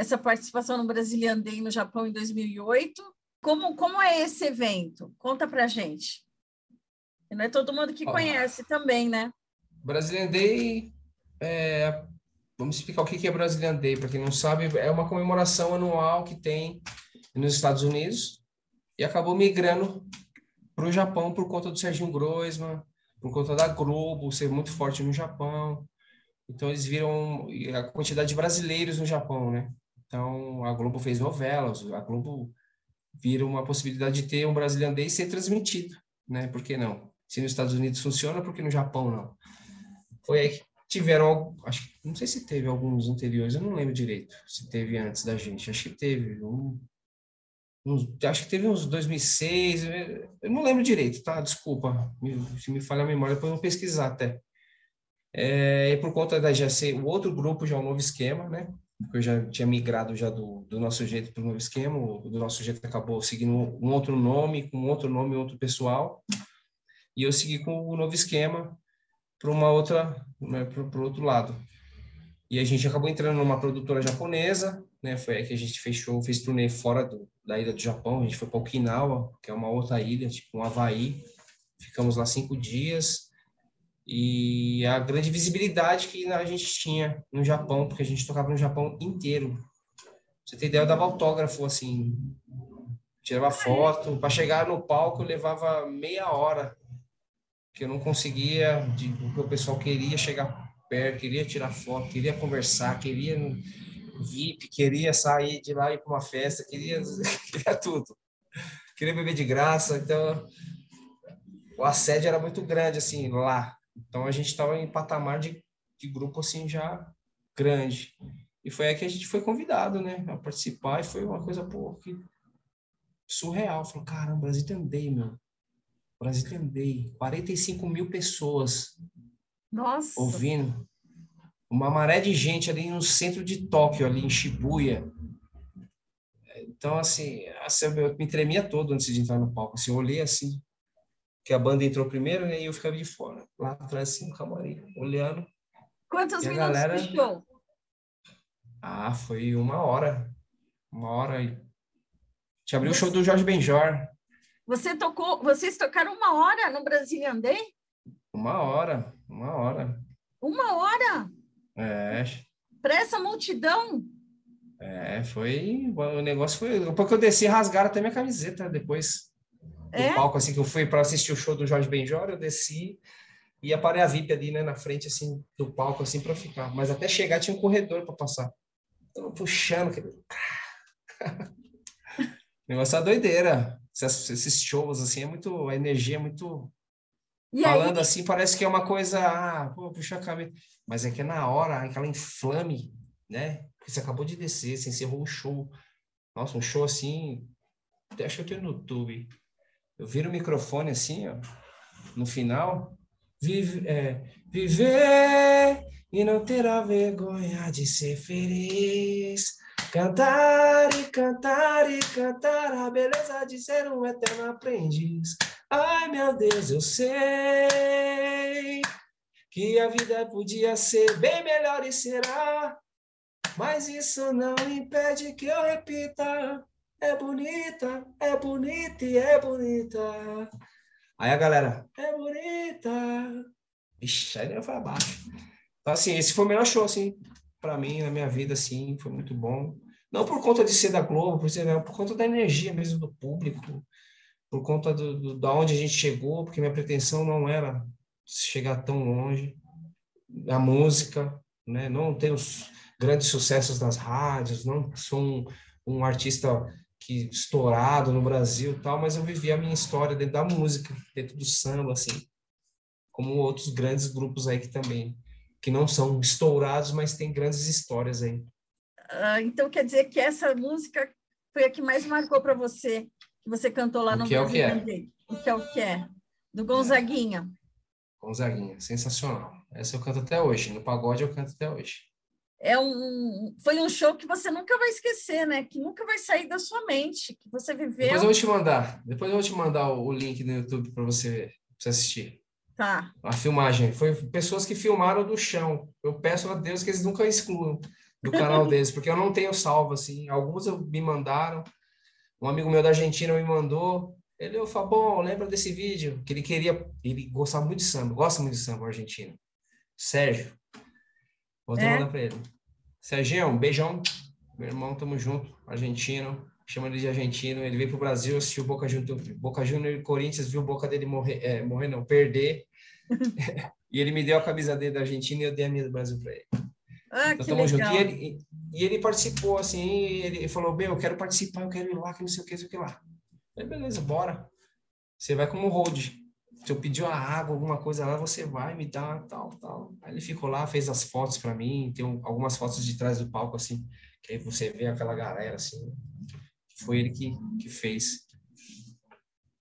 Essa participação no Brazilian Day no Japão em 2008. Como como é esse evento? Conta para gente. não é todo mundo que conhece também, né? Brazilian Day é, vamos explicar o que é Brazilian Day para quem não sabe é uma comemoração anual que tem nos Estados Unidos e acabou migrando para o Japão por conta do Serginho Groisman, por conta da Globo ser muito forte no Japão. Então eles viram a quantidade de brasileiros no Japão, né? Então a Globo fez novelas, a Globo vira uma possibilidade de ter um brasileiro ser transmitido, né? Por que não? Se nos Estados Unidos funciona, por que no Japão não? Foi aí que tiveram, acho que não sei se teve alguns anteriores, eu não lembro direito se teve antes da gente. Acho que teve um, uns, acho que teve uns 2006, eu não lembro direito, tá? Desculpa, se me falha a memória, depois eu vou pesquisar até. É, e por conta da GC, o outro grupo já é um novo esquema, né? Porque eu já tinha migrado já do, do nosso jeito para o novo esquema, do nosso jeito acabou seguindo um outro nome, com outro nome, outro pessoal, e eu segui com o novo esquema para uma outra, né, para o outro lado. E a gente acabou entrando numa produtora japonesa, né? Foi aí que a gente fechou, fez turnê fora do, da ilha do Japão. A gente foi para Okinawa, que é uma outra ilha, tipo um Havaí. Ficamos lá cinco dias. E a grande visibilidade que a gente tinha no Japão, porque a gente tocava no Japão inteiro. Pra você ter ideia, eu dava autógrafo, assim, tirava foto. Para chegar no palco, eu levava meia hora, que eu não conseguia, de, o pessoal queria chegar perto, queria tirar foto, queria conversar, queria VIP, queria sair de lá e ir para uma festa, queria, queria tudo. Queria beber de graça, então o assédio era muito grande, assim, lá. Então a gente estava em patamar de, de grupo, assim, já grande. E foi aí que a gente foi convidado, né, a participar, e foi uma coisa, pô, que surreal. Falei, caramba, Brasil Tendei, meu. Brasil Tendei. 45 mil pessoas Nossa. ouvindo uma maré de gente ali no centro de Tóquio, ali em Shibuya. Então, assim, assim eu me tremia todo antes de entrar no palco. Assim, eu olhei assim, que a banda entrou primeiro, né, e eu ficava de fora, lá atrás, assim, no camarim, olhando. Quantos minutos galera... de show? Ah, foi uma hora. Uma hora aí. Te abriu Você... o show do Jorge Benjor. Você tocou, vocês tocaram uma hora no Brasília Andei? Uma hora, uma hora. Uma hora? É. Para essa multidão? É, foi. O negócio foi. Depois que eu desci, rasgaram até minha camiseta depois. É? Do palco, assim, que eu fui para assistir o show do Jorge Benjor, eu desci e parei a VIP ali, né, na frente, assim, do palco, assim, para ficar. Mas até chegar tinha um corredor para passar. Eu puxando. Que... negócio é doideira. Esses shows, assim, é muito. A energia é muito. E Falando aí? assim, parece que é uma coisa. Ah, pô, puxa a cabeça. Mas é que é na hora, aquela inflame, né? Porque você acabou de descer, você encerrou o show. Nossa, um show assim. Acho que eu tenho no YouTube. Eu viro o microfone assim, ó. No final. Vive, é, viver e não terá vergonha de ser feliz. Cantar e cantar e cantar a beleza de ser um eterno aprendiz. Ai meu Deus, eu sei que a vida podia ser bem melhor e será. Mas isso não impede que eu repita. É bonita, é bonita e é bonita. Aí a galera, é bonita. Ixi, aí eu foi abaixo. Então, assim, esse foi o melhor show, assim, para mim, na minha vida, assim, foi muito bom. Não por conta de ser da Globo, por, ser, por conta da energia mesmo do público, por conta do, do, da onde a gente chegou, porque minha pretensão não era chegar tão longe. A música, né? Não tenho grandes sucessos nas rádios, não sou um, um artista que estourado no Brasil tal, mas eu vivi a minha história dentro da música, dentro do samba, assim, como outros grandes grupos aí que também, que não são estourados, mas têm grandes histórias aí. Uh, então quer dizer que essa música foi a que mais marcou para você, que você cantou lá o no que Brasil é o que é? O que é o que é? Do Gonzaguinha. Gonzaguinha, sensacional. Essa eu canto até hoje. No pagode eu canto até hoje. É um, foi um show que você nunca vai esquecer, né? Que nunca vai sair da sua mente, que você viveu. Depois eu vou te mandar. Depois eu vou te mandar o, link no YouTube para você, pra você assistir. Tá. A filmagem. Foi pessoas que filmaram do chão. Eu peço a Deus que eles nunca excluam do canal deles, porque eu não tenho salvo, assim. Alguns me mandaram. Um amigo meu da Argentina me mandou. Ele, ô Fabão, lembra desse vídeo? Que ele queria, ele gostava muito de samba, gosta muito de samba argentino. Sérgio. Vou até é. mandar para ele. Sérgio, um beijão. Meu irmão, tamo junto. Argentino. chama ele de argentino. Ele veio para o Brasil, assistiu Boca Juniors, Boca Juniors e Corinthians, viu Boca dele morrer, é, morrer não, perder. e ele me deu a camisa dele da Argentina e eu dei a minha do Brasil para ele. Ah, então, que legal. Junto. E ele, e ele participou, assim, ele falou, meu, eu quero participar, eu quero ir lá, que não sei o que, não sei o que lá. Aí, beleza, bora. Você vai como hold. Se eu pedir a água, alguma coisa lá, você vai me dar, tal, tal. Aí ele ficou lá, fez as fotos para mim, tem algumas fotos de trás do palco, assim, que aí você vê aquela galera, assim. Foi ele que, que fez.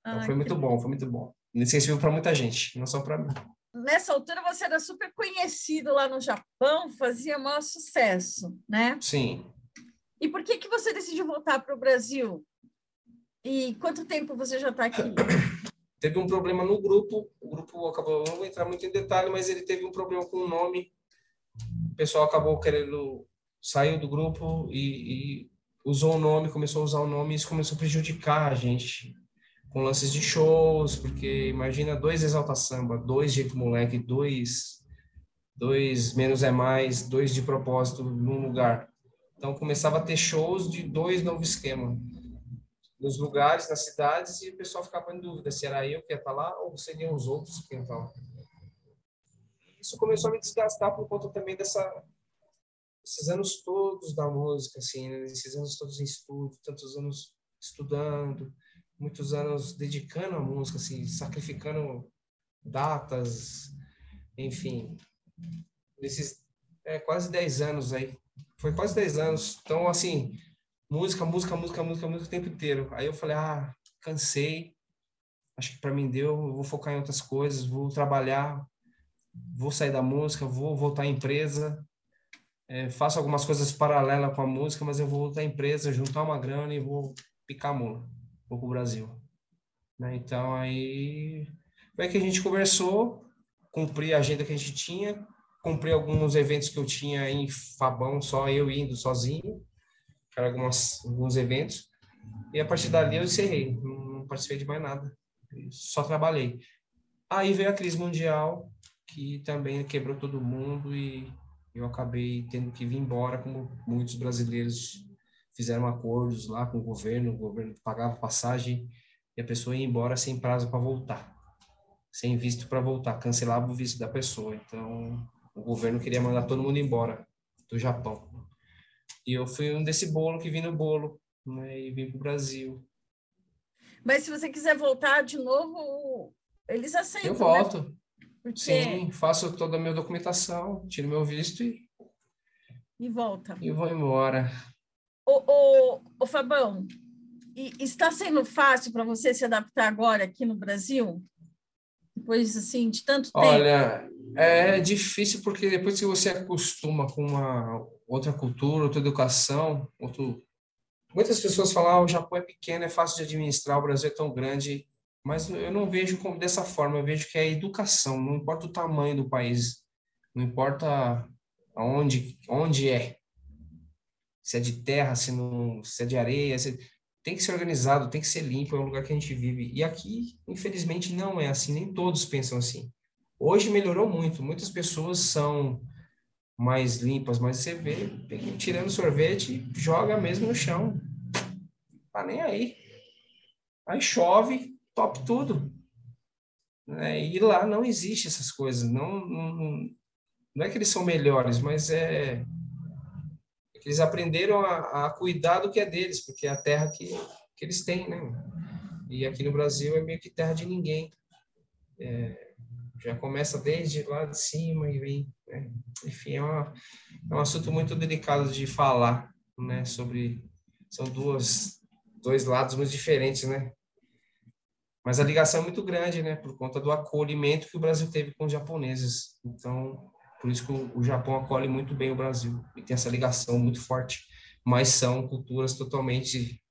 Então, ah, foi muito bom, foi muito bom. Inacessível para muita gente, não só para mim nessa altura você era super conhecido lá no Japão, fazia maior sucesso, né? Sim. E por que que você decidiu voltar para o Brasil? E quanto tempo você já está aqui? Teve um problema no grupo, o grupo acabou, não vou entrar muito em detalhe, mas ele teve um problema com o nome. O pessoal acabou querendo, saiu do grupo e, e usou o nome, começou a usar o nome e isso começou a prejudicar a gente com lances de shows, porque imagina dois Exalta Samba, dois Jeito Moleque, dois, dois Menos é Mais, dois de propósito num lugar. Então começava a ter shows de dois novos esquemas nos lugares, nas cidades, e o pessoal ficava em dúvida se era eu que ia estar lá ou seriam os outros que iam estar lá. Isso começou a me desgastar por conta também dessa anos todos da música, assim, né? esses anos todos em estúdio, tantos anos estudando, muitos anos dedicando a música, assim, sacrificando datas, enfim, nesses é, quase 10 anos aí. Foi quase 10 anos. Então, assim, música, música, música, música, música o tempo inteiro. Aí eu falei, ah, cansei. Acho que para mim deu, eu vou focar em outras coisas, vou trabalhar, vou sair da música, vou voltar à empresa. É, faço algumas coisas paralelas com a música, mas eu vou voltar à empresa, juntar uma grana e vou picar a mula vou para o Brasil. Né? Então, aí foi que a gente conversou, cumpri a agenda que a gente tinha, cumpri alguns eventos que eu tinha em Fabão, só eu indo sozinho, algumas, alguns eventos, e a partir dali eu encerrei, não participei de mais nada, só trabalhei. Aí veio a crise mundial, que também quebrou todo mundo e eu acabei tendo que vir embora, como muitos brasileiros fizeram acordos lá com o governo, o governo pagava passagem e a pessoa ia embora sem prazo para voltar, sem visto para voltar, cancelava o visto da pessoa. Então, o governo queria mandar todo mundo embora do Japão. E eu fui um desse bolo que vim no bolo, né, e vim para o Brasil. Mas se você quiser voltar de novo, eles aceitam. Eu volto. Né? Porque... Sim, faço toda a minha documentação, tiro meu visto e. E volta. E vou embora. Ô, ô, ô Fabão, está sendo fácil para você se adaptar agora aqui no Brasil? Depois, assim, de tanto tempo? Olha, é difícil porque depois que você acostuma com uma outra cultura, outra educação, outro... Muitas pessoas falam, ah, o Japão é pequeno, é fácil de administrar, o Brasil é tão grande, mas eu não vejo como dessa forma, eu vejo que é a educação, não importa o tamanho do país, não importa aonde, onde é, se é de terra, se, não, se é de areia, se... tem que ser organizado, tem que ser limpo, é um lugar que a gente vive. E aqui, infelizmente, não é assim, nem todos pensam assim. Hoje melhorou muito, muitas pessoas são mais limpas, mas você vê, tirando sorvete, joga mesmo no chão. Tá nem aí. Aí chove, top tudo. É, e lá não existe essas coisas. Não, não, não é que eles são melhores, mas é eles aprenderam a, a, cuidar do que é deles, porque é a terra que, que eles têm, né? E aqui no Brasil é meio que terra de ninguém. É, já começa desde lá de cima e vem. Né? Enfim, é, uma, é um assunto muito delicado de falar, né? Sobre. São duas, dois lados muito diferentes, né? Mas a ligação é muito grande, né? Por conta do acolhimento que o Brasil teve com os japoneses. Então, por isso que o, Japão acolhe muito bem o Brasil e tem essa ligação muito forte. Mas são culturas totalmente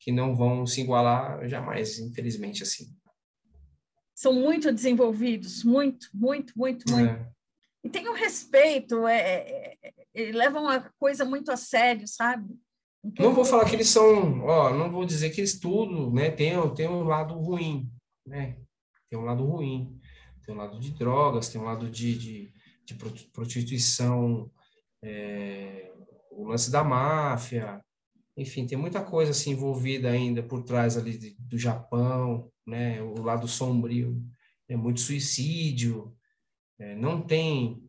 que não vão se igualar jamais, infelizmente, assim. São muito desenvolvidos, muito, muito, muito, muito. É. E tem um respeito, é, é, é, levam a coisa muito a sério, sabe? Então, não vou falar que eles são, ó, não vou dizer que eles tudo, né? Tem, tem um lado ruim, né? Tem um lado ruim, tem um lado de drogas, tem um lado de, de de prostituição, é, o lance da máfia, enfim, tem muita coisa assim envolvida ainda por trás ali do Japão, né? O lado sombrio, é muito suicídio, é, não tem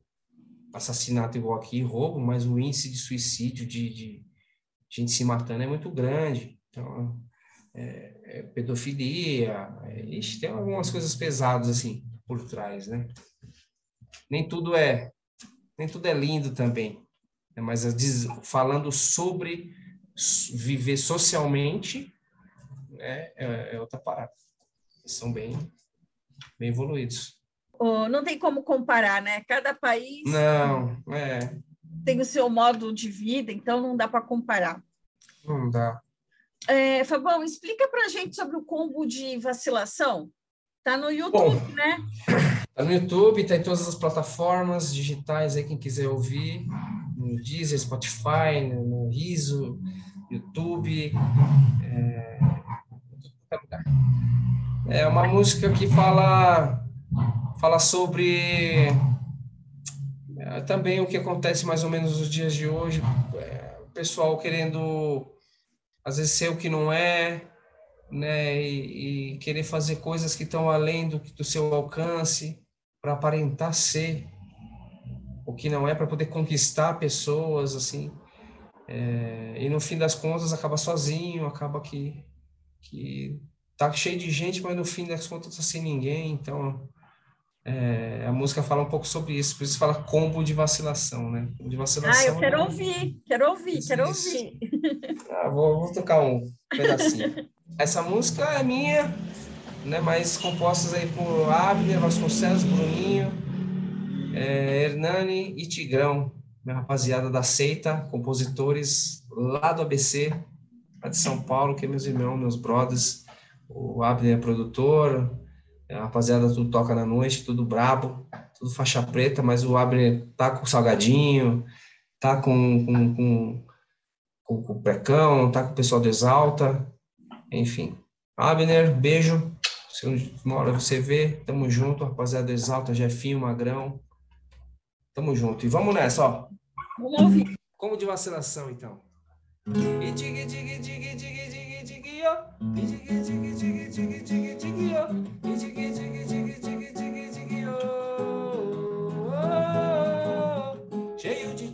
assassinato igual aqui, roubo, mas o índice de suicídio, de, de gente se matando é muito grande. Então, é, é pedofilia, é, ixi, tem algumas coisas pesadas assim por trás, né? Nem tudo é, nem tudo é lindo também, né? mas falando sobre viver socialmente é, é, é outra parada. São bem, bem evoluídos. Oh, não tem como comparar, né? Cada país não, é. tem o seu modo de vida, então não dá para comparar. Não dá. É, Fabão, explica para a gente sobre o combo de vacilação. Tá no YouTube, Bom, né? Tá no YouTube, tá em todas as plataformas digitais aí, quem quiser ouvir, no Deezer, Spotify, no Riso, YouTube, é, é uma música que fala fala sobre é, também o que acontece mais ou menos nos dias de hoje, é, o pessoal querendo às vezes ser o que não é, né, e, e querer fazer coisas que estão além do, do seu alcance para aparentar ser o que não é, para poder conquistar pessoas, assim. É, e no fim das contas acaba sozinho, acaba que, que tá cheio de gente, mas no fim das contas tá sem ninguém. Então é, a música fala um pouco sobre isso, por isso fala combo de vacilação, né? De vacilação. Ah, eu quero é... ouvir, quero ouvir, isso, quero isso. ouvir. Ah, vou, vou tocar um pedacinho. Essa música é minha, né? Mas compostas aí por Abner, Vasconcelos, Bruninho, é, Hernani e Tigrão, minha rapaziada da Seita, compositores lá do ABC, lá de São Paulo, que é meus irmãos, meus brothers. O Abner é produtor, a rapaziada tudo toca na noite, tudo brabo, tudo faixa preta, mas o Abner tá com Salgadinho, tá com, com, com, com, com o Precão, tá com o pessoal do Exalta, enfim. Abner, beijo. Se uma hora você vê, tamo junto, rapaziada do Exalta, Jefinho, Magrão. Tamo junto. E vamos nessa, ó. Vamos ouvir. Como de vacinação, então. E ó. E. E. Cheio de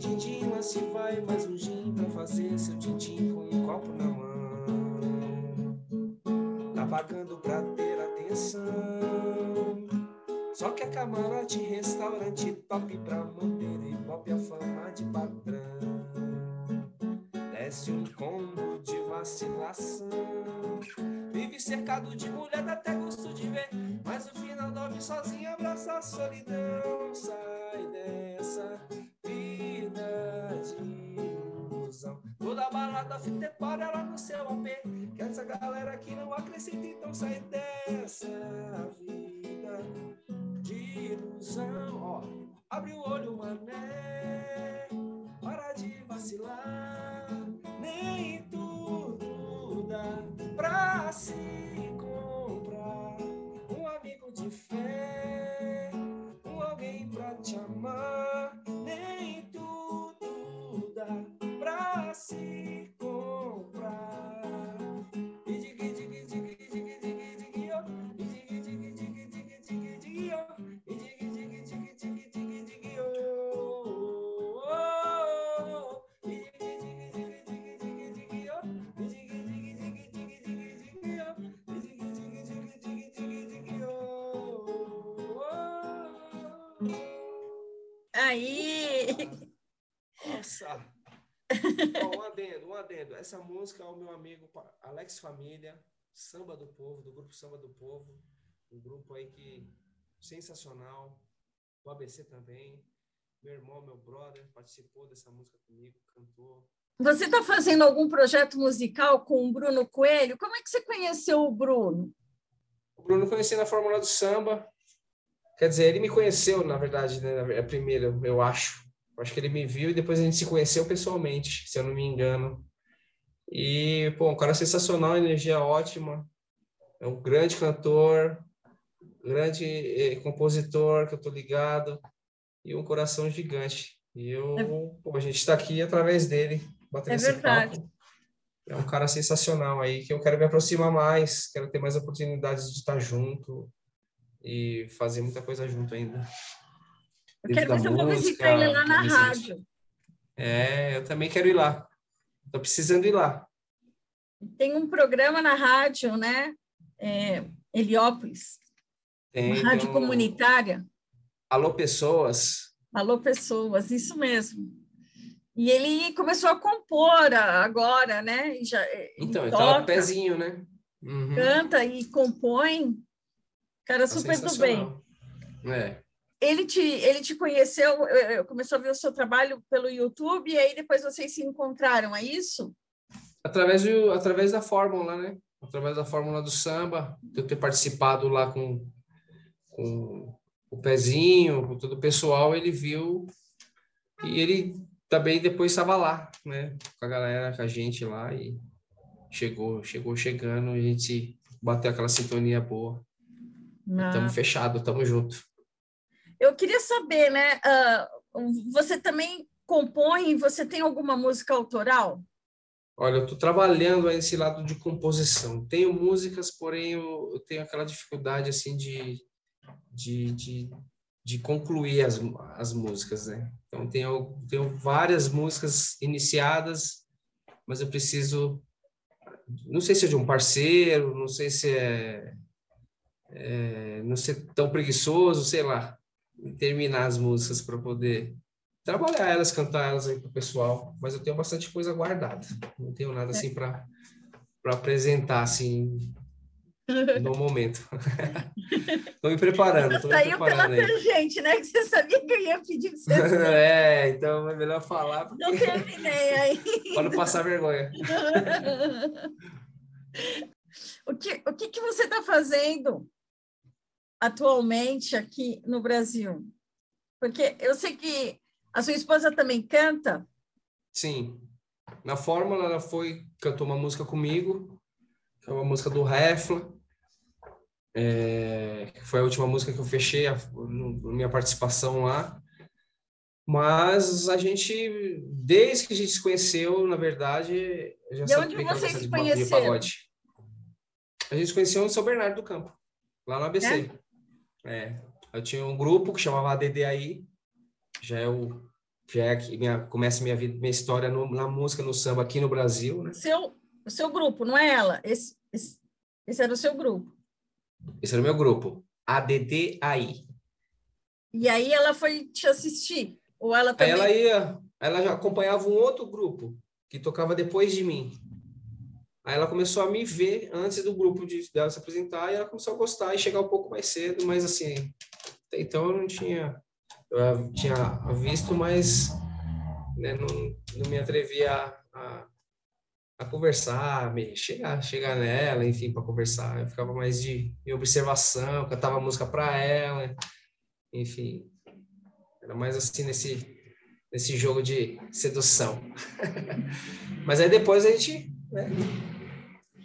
lá se vai mais um gin pra fazer seu tintim com um copo na mão. Tá pagando pra ter atenção. Só que a camarote, restaurante top pra manter e pop a fama de patrão. Desce um combo de vacilação. Vive cercado de mulher, dá até gosto de ver. Mas no final dorme sozinho, abraça a solidão. Sai dessa vida de ilusão. Toda balada fita para ela no seu AP. Que essa galera que não acrescenta, então sai dessa vida de ilusão. Ó, abre o olho, mané, para de vacilar. Nem tudo dá pra se comprar. Um amigo de fé, um alguém pra te amar. Nem tudo dá pra se Aí! Nossa! Ó, um adendo, um adendo. Essa música é o meu amigo Alex Família, Samba do Povo, do grupo Samba do Povo. Um grupo aí que sensacional. O ABC também. Meu irmão, meu brother, participou dessa música comigo, cantou. Você está fazendo algum projeto musical com o Bruno Coelho? Como é que você conheceu o Bruno? O Bruno conheci na Fórmula do Samba. Quer dizer, ele me conheceu, na verdade, né? A primeira, eu acho. Eu acho que ele me viu e depois a gente se conheceu pessoalmente, se eu não me engano. E, pô, um cara sensacional, energia ótima. É um grande cantor, grande eh, compositor que eu tô ligado e um coração gigante. E eu, é. pô, a gente está aqui através dele, batendo é esse verdade. papo. é um cara sensacional aí, que eu quero me aproximar mais, quero ter mais oportunidades de estar junto e fazer muita coisa junto ainda. Eu quero ver se eu vou visitar ele lá na rádio. É, eu também quero ir lá. Estou precisando ir lá. Tem um programa na rádio, né? É, Heliópolis. Tem, uma rádio um... comunitária. Alô, pessoas. Alô, pessoas, isso mesmo. E ele começou a compor agora, né? E já, então, ele toca, pezinho, né? Uhum. Canta e compõe. Cara, tá super do bem. É. Ele te, ele te conheceu, começou a ver o seu trabalho pelo YouTube, e aí depois vocês se encontraram, é isso? Através, do, através da fórmula, né? Através da fórmula do samba, de eu ter participado lá com, com o pezinho, com todo o pessoal, ele viu e ele também depois estava lá, né, com a galera, com a gente lá e chegou, chegou chegando, a gente bateu aquela sintonia boa. Estamos ah. fechados, estamos juntos. Eu queria saber, né, uh, você também compõe, você tem alguma música autoral? Olha, eu estou trabalhando esse lado de composição. Tenho músicas, porém eu, eu tenho aquela dificuldade assim de, de, de de concluir as, as músicas, né? Então, tenho, tenho várias músicas iniciadas, mas eu preciso, não sei se é de um parceiro, não sei se é, é não ser tão preguiçoso, sei lá, terminar as músicas para poder trabalhar elas, cantar elas aí para o pessoal, mas eu tenho bastante coisa guardada, não tenho nada assim para para apresentar assim no momento. Estou me preparando. Tô Saiu pela tangente, né? Que você sabia que eu ia pedir você. é, então é melhor falar. Porque... Não terminei aí. Para não passar vergonha. o que, o que, que você está fazendo atualmente aqui no Brasil? Porque eu sei que a sua esposa também canta. Sim. Na Fórmula, ela foi, cantou uma música comigo, que é uma música do Refla é, foi a última música que eu fechei a, no, minha participação lá. Mas a gente, desde que a gente se conheceu, na verdade, já E onde vocês se conheceram? A gente se conheceu em São Bernardo do Campo, lá no ABC. É? É? eu tinha um grupo que chamava ADDAI, já é o já é minha, começa minha vida, minha história no, na música, no samba aqui no Brasil, né? Seu, o seu grupo, não é ela? Esse, esse, esse era o seu grupo? Esse era o meu grupo. ADDAI. E aí ela foi te assistir? Ou ela também... Aí ela ia... Ela já acompanhava um outro grupo que tocava depois de mim. Aí ela começou a me ver antes do grupo de dela se apresentar e ela começou a gostar e chegar um pouco mais cedo, mas assim, então eu não tinha eu tinha visto, mas né, não, não me atrevia a, a conversar, me, chegar, chegar nela, enfim, para conversar. Eu ficava mais de, de observação, cantava música para ela, enfim. Era mais assim nesse, nesse jogo de sedução. Mas aí depois a gente né,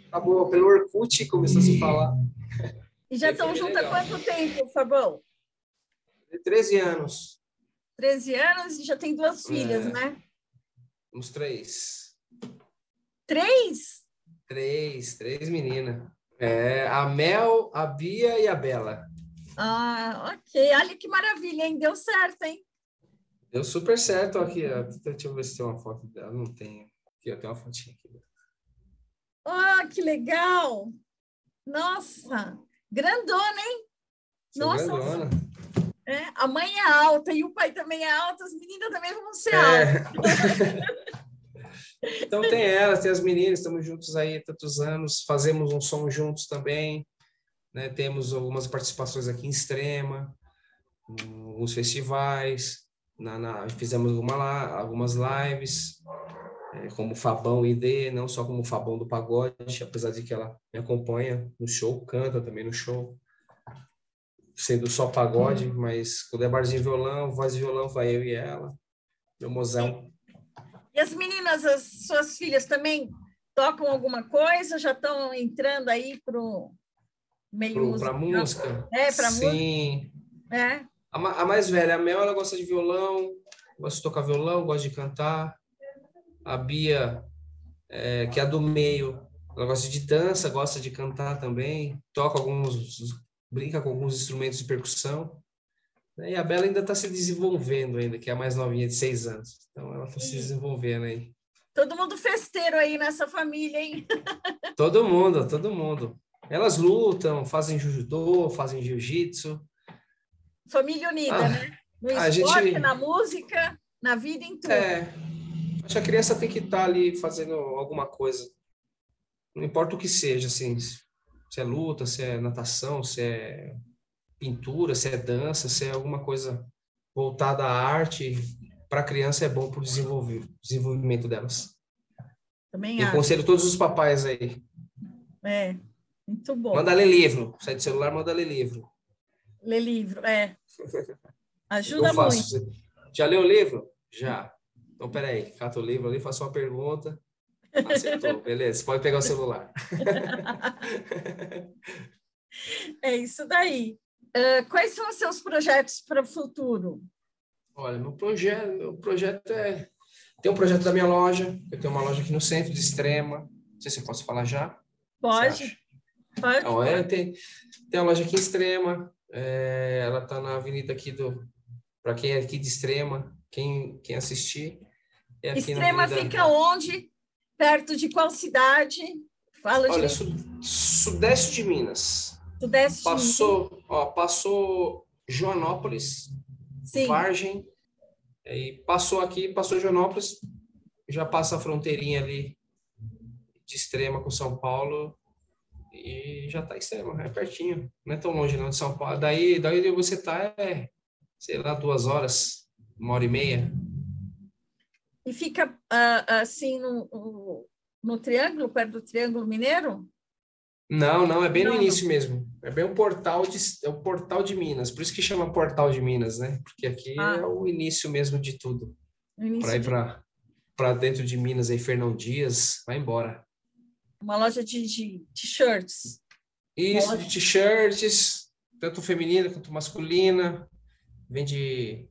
acabou pelo Orkut começou a se falar. E já estão juntos há quanto tempo, Fabão? 13 anos. 13 anos e já tem duas filhas, é, né? Uns três. Três? Três, três meninas. É, a Mel, a Bia e a Bela. Ah, ok. Olha que maravilha, hein? Deu certo, hein? Deu super certo aqui. Ó. Deixa eu ver se tem uma foto dela. Não tem. Aqui, ó, tem uma fotinha aqui. Ah, oh, que legal! Nossa, grandona, hein? Sou Nossa. Grandona. É, a mãe é alta e o pai também é alto, as meninas também vão ser é. altas. Então tem elas, tem as meninas, estamos juntos aí há tantos anos, fazemos um som juntos também, né? Temos algumas participações aqui em Extrema, alguns festivais, na, na, fizemos uma, algumas lives, é, como Fabão ID, não só como Fabão do Pagode, apesar de que ela me acompanha no show, canta também no show, sendo só pagode, mas quando é barzinho violão, voz e violão, vai eu e ela, meu mozão. E as meninas, as suas filhas também tocam alguma coisa? Já estão entrando aí para o meio Para música? É, para música? Sim. É. A, a, mais velha, a Mel, ela gosta de violão, gosta de tocar violão, gosta de cantar. A Bia é, que é a do meio. Ela gosta de dança, gosta de cantar também, toca alguns, brinca com alguns instrumentos de percussão. E a Bela ainda está se desenvolvendo ainda, que é a mais novinha de seis anos. Então ela está se desenvolvendo aí. Todo mundo festeiro aí nessa família, hein? todo mundo, todo mundo. Elas lutam, fazem judô, fazem jiu-jitsu. Família unida, ah, né? No esporte, gente... na música, na vida em tudo. É, a criança tem que estar tá ali fazendo alguma coisa. Não importa o que seja, assim, se é luta, se é natação, se é pintura, se é dança, se é alguma coisa voltada à arte, para a criança é bom para o desenvolvimento delas. Também e acho. aconselho todos os papais aí. É, muito bom. Manda ler livro. Sai do celular, manda ler livro. Ler livro, é. Ajuda muito. Já leu o livro? Já. Então, peraí, cata o livro ali, faça uma pergunta. Acertou, beleza. Pode pegar o celular. é isso daí. Uh, quais são os seus projetos para o futuro? Olha, meu projeto, meu projeto é. Tem um projeto da minha loja. Eu tenho uma loja aqui no centro de Extrema. Não sei se eu posso falar já. Pode. Pode. Então, é, tem, tem uma loja aqui em Extrema. É, ela está na avenida aqui do. Para quem é aqui de Extrema, quem, quem assistir. É Extrema fica onde? Perto de qual cidade? Fala Olha, de... sudeste de Minas. Sudeste passou, de Minas. Ó, passou Joanópolis, Sim. Vargem, e passou aqui, passou Joanópolis, já passa a fronteirinha ali de Extrema com São Paulo e já está Extrema, é pertinho, não é tão longe não de São Paulo. Daí, daí você está, é, sei lá, duas horas, uma hora e meia. E fica uh, assim no, no Triângulo, perto do Triângulo Mineiro? Não, não, é bem não, no início não. mesmo. É bem o portal de é o portal de Minas, por isso que chama Portal de Minas, né? Porque aqui ah. é o início mesmo de tudo. Para ir de... para para dentro de Minas aí Fernão Dias, vai embora. Uma loja de t-shirts. Isso, de t-shirts, tanto feminina quanto masculina. Vende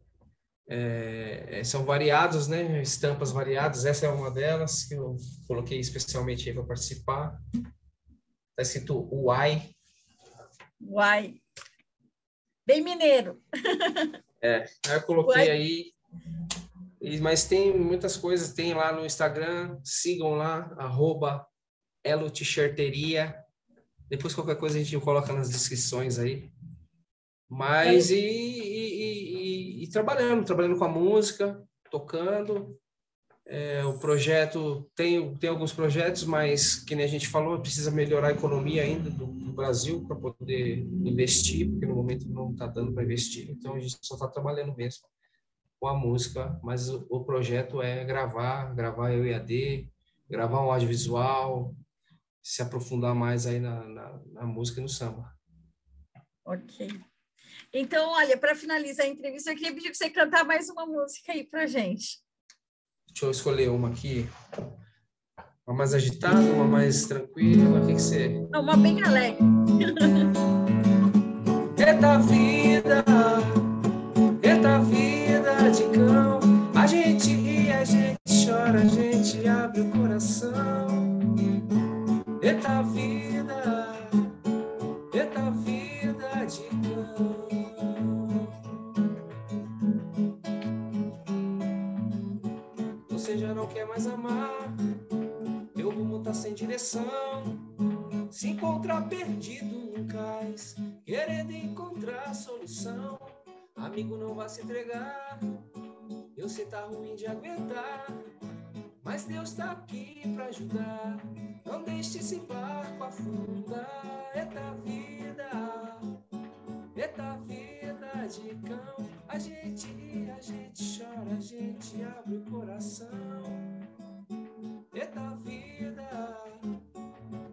é, são variados, né? Estampas variadas. Essa é uma delas que eu coloquei especialmente para participar. Está escrito Uai. Uai. Bem mineiro. é, eu coloquei Uai. aí. Mas tem muitas coisas, tem lá no Instagram, sigam lá, arroba Elo Depois qualquer coisa a gente coloca nas descrições aí. Mas é. e, e, trabalhando, trabalhando com a música, tocando, é, o projeto tem, tem alguns projetos, mas que nem a gente falou, precisa melhorar a economia ainda do, do Brasil para poder investir, porque no momento não está dando para investir. Então a gente só está trabalhando mesmo com a música, mas o, o, projeto é gravar, gravar eu e a D, gravar um audiovisual, se aprofundar mais aí na, na, na música e no samba. Ok. Então, olha, para finalizar a entrevista, eu queria pedir para você cantar mais uma música aí para gente. Deixa eu escolher uma aqui. Uma mais agitada, uma mais tranquila. O que, que você. Uma bem alegre. Eita vida, quer mais amar. Meu rumo tá sem direção. Se encontrar perdido num cais, querendo encontrar solução. Amigo, não vá se entregar. Eu sei tá ruim de aguentar. Mas Deus tá aqui pra ajudar. Não deixe esse barco afundar. Eita vida, eita vida de cão. A gente ri, a gente chora, a gente abre o coração. Eita vida,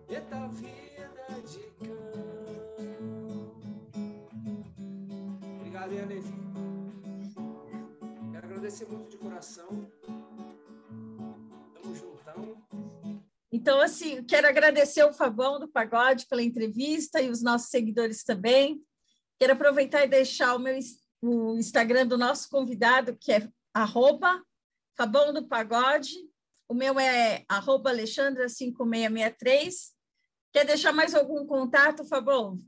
eita vida de cão. Obrigado, Yanesi. Quero agradecer muito de coração. Tamo juntão. Então, assim, quero agradecer o Fabão do Pagode pela entrevista e os nossos seguidores também. Quero aproveitar e deixar o meu o Instagram do nosso convidado, que é arroba Fabão do Pagode, o meu é arroba alexandra5663. Quer deixar mais algum contato, Fabão?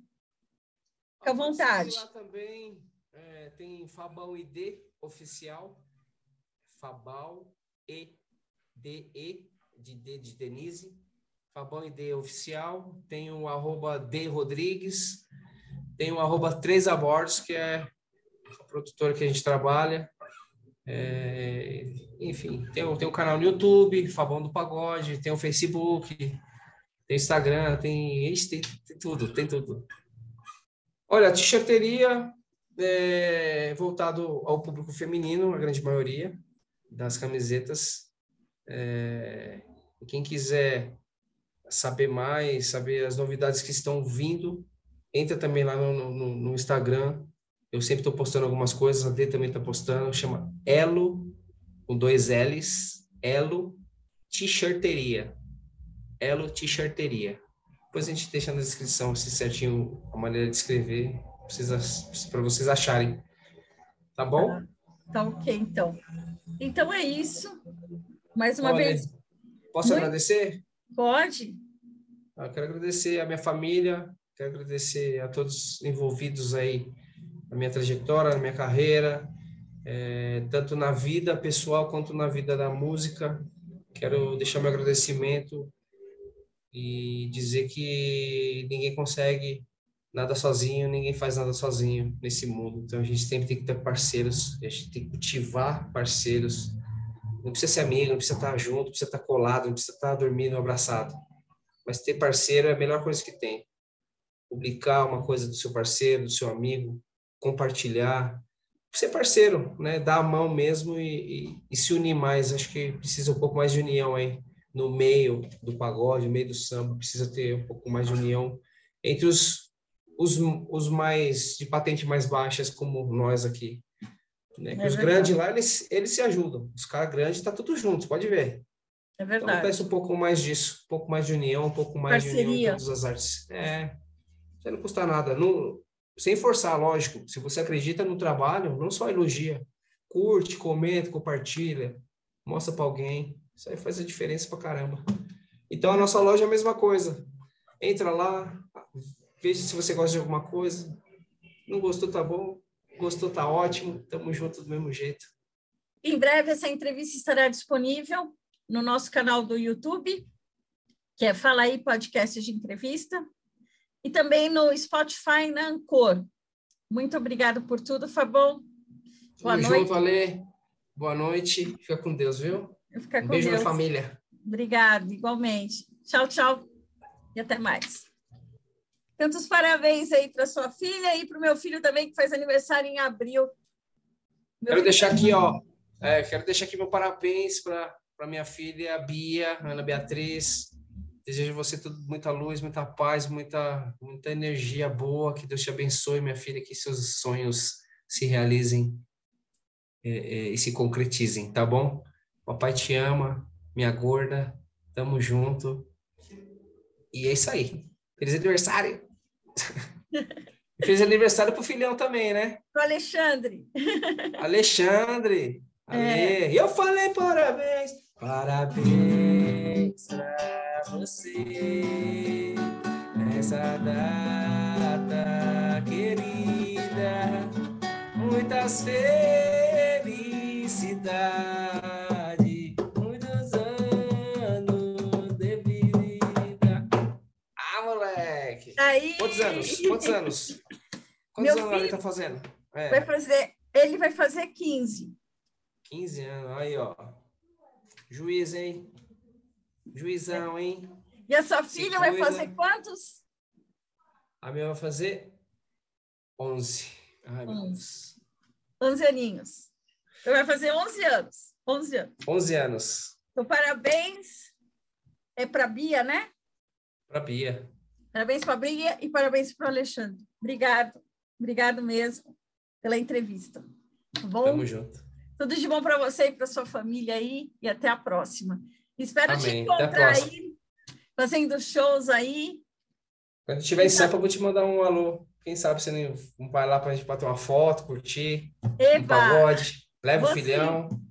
Fica à vontade. Lá também é, tem Fabão ID oficial. Fabal E D E de D de Denise. Fabão ID oficial. Tem o arroba D Rodrigues. Tem o arroba Três Abortos, que é a produtora que a gente trabalha. É, enfim, tem, tem um canal no YouTube, Fabão do Pagode, tem o Facebook, tem Instagram, tem, tem, tem tudo, tem tudo. Olha, a t-shirteria é voltado ao público feminino, a grande maioria das camisetas. É, quem quiser saber mais, saber as novidades que estão vindo, entra também lá no, no, no Instagram, eu sempre estou postando algumas coisas, a D também está postando, chama Elo, com dois L's, Elo T-shirteria. Elo T-shirteria. Depois a gente deixa na descrição se certinho a maneira de escrever, para vocês acharem. Tá bom? Tá, tá, ok, então. Então é isso. Mais uma Olha, vez. Posso muito... agradecer? Pode. Eu quero agradecer a minha família, quero agradecer a todos envolvidos aí na minha trajetória, na minha carreira, é, tanto na vida pessoal quanto na vida da música. Quero deixar meu agradecimento e dizer que ninguém consegue nada sozinho, ninguém faz nada sozinho nesse mundo. Então a gente sempre tem que ter parceiros, a gente tem que cultivar parceiros. Não precisa ser amigo, não precisa estar junto, não precisa estar colado, não precisa estar dormindo abraçado. Mas ter parceiro é a melhor coisa que tem. Publicar uma coisa do seu parceiro, do seu amigo, compartilhar, ser parceiro, né? Dar a mão mesmo e, e, e, se unir mais. Acho que precisa um pouco mais de união aí no meio do pagode, no meio do samba. Precisa ter um pouco mais de união entre os, os, os mais de patente mais baixas, como nós aqui. Né? É os grandes lá, eles, eles se ajudam. Os caras grandes tá tudo juntos, pode ver. É verdade. Então, eu peço um pouco mais disso, um pouco mais de união, um pouco mais Parceria. de união em todas as artes. É, isso não custa nada. Não, sem forçar, lógico. Se você acredita no trabalho, não só elogia, curte, comenta, compartilha, mostra para alguém. Isso aí faz a diferença para caramba. Então a nossa loja é a mesma coisa. Entra lá, veja se você gosta de alguma coisa. Não gostou, tá bom. Gostou, tá ótimo. Tamo junto do mesmo jeito. Em breve essa entrevista estará disponível no nosso canal do YouTube, que é Fala aí Podcast de Entrevista e também no Spotify na Ancor. Muito obrigado por tudo, Fabão. Boa Tamo noite. junto, Ale. Boa noite. Fica com Deus, viu? Fica um beijo Deus. na família. Obrigado, igualmente. Tchau, tchau. E até mais. Tantos parabéns aí para sua filha e para o meu filho também, que faz aniversário em abril. Meu quero deixar aqui, ó. É, quero deixar aqui meu parabéns para minha filha, Bia, Ana Beatriz, Desejo você tudo, muita luz, muita paz, muita, muita energia boa. Que Deus te abençoe, minha filha, que seus sonhos se realizem é, é, e se concretizem, tá bom? Papai te ama, minha gorda, tamo junto. E é isso aí. Feliz aniversário! Feliz aniversário pro filhão também, né? Pro Alexandre. Alexandre! Ale. É. Eu falei parabéns! Parabéns! Você nessa data querida. Muitas felicidades, muitos anos de vida. Ah, moleque! Aí... Quantos anos? Quantos anos? Quantos Meu anos ele tá fazendo? É. Vai fazer, ele vai fazer 15. 15 anos, aí, ó. Juiz, hein? Juizão, hein? E a sua filha vai fazer quantos? A minha vai fazer 11. Ai, 11. 11 aninhos. Então vai fazer 11 anos. 11 anos. 11 anos. Então, parabéns. É para Bia, né? Para Bia. Parabéns para a Bia e parabéns para o Alexandre. Obrigado. Obrigado mesmo pela entrevista. Tá bom? Tamo junto. Tudo de bom para você e para sua família aí e até a próxima. Espero Amém. te encontrar aí, fazendo shows aí. Quando tiver em Sampa, eu vou te mandar um alô. Quem sabe você não vai lá para a gente bater uma foto, curtir, Eba! um pagode, leva o filhão. Sim.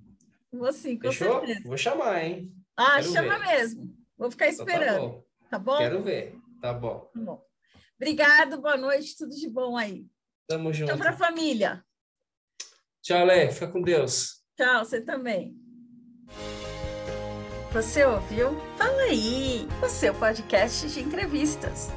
Vou sim, com Fechou? certeza. Vou chamar, hein? Ah, Quero chama ver. mesmo. Vou ficar esperando. Então, tá, bom. tá, bom. Quero ver. Tá bom. Tá bom. Obrigado, boa noite, tudo de bom aí. Tamo junto. Tchau para a família. Tchau, Lé. Fica com Deus. Tchau, você também. Você ouviu? Fala aí, o seu podcast de entrevistas.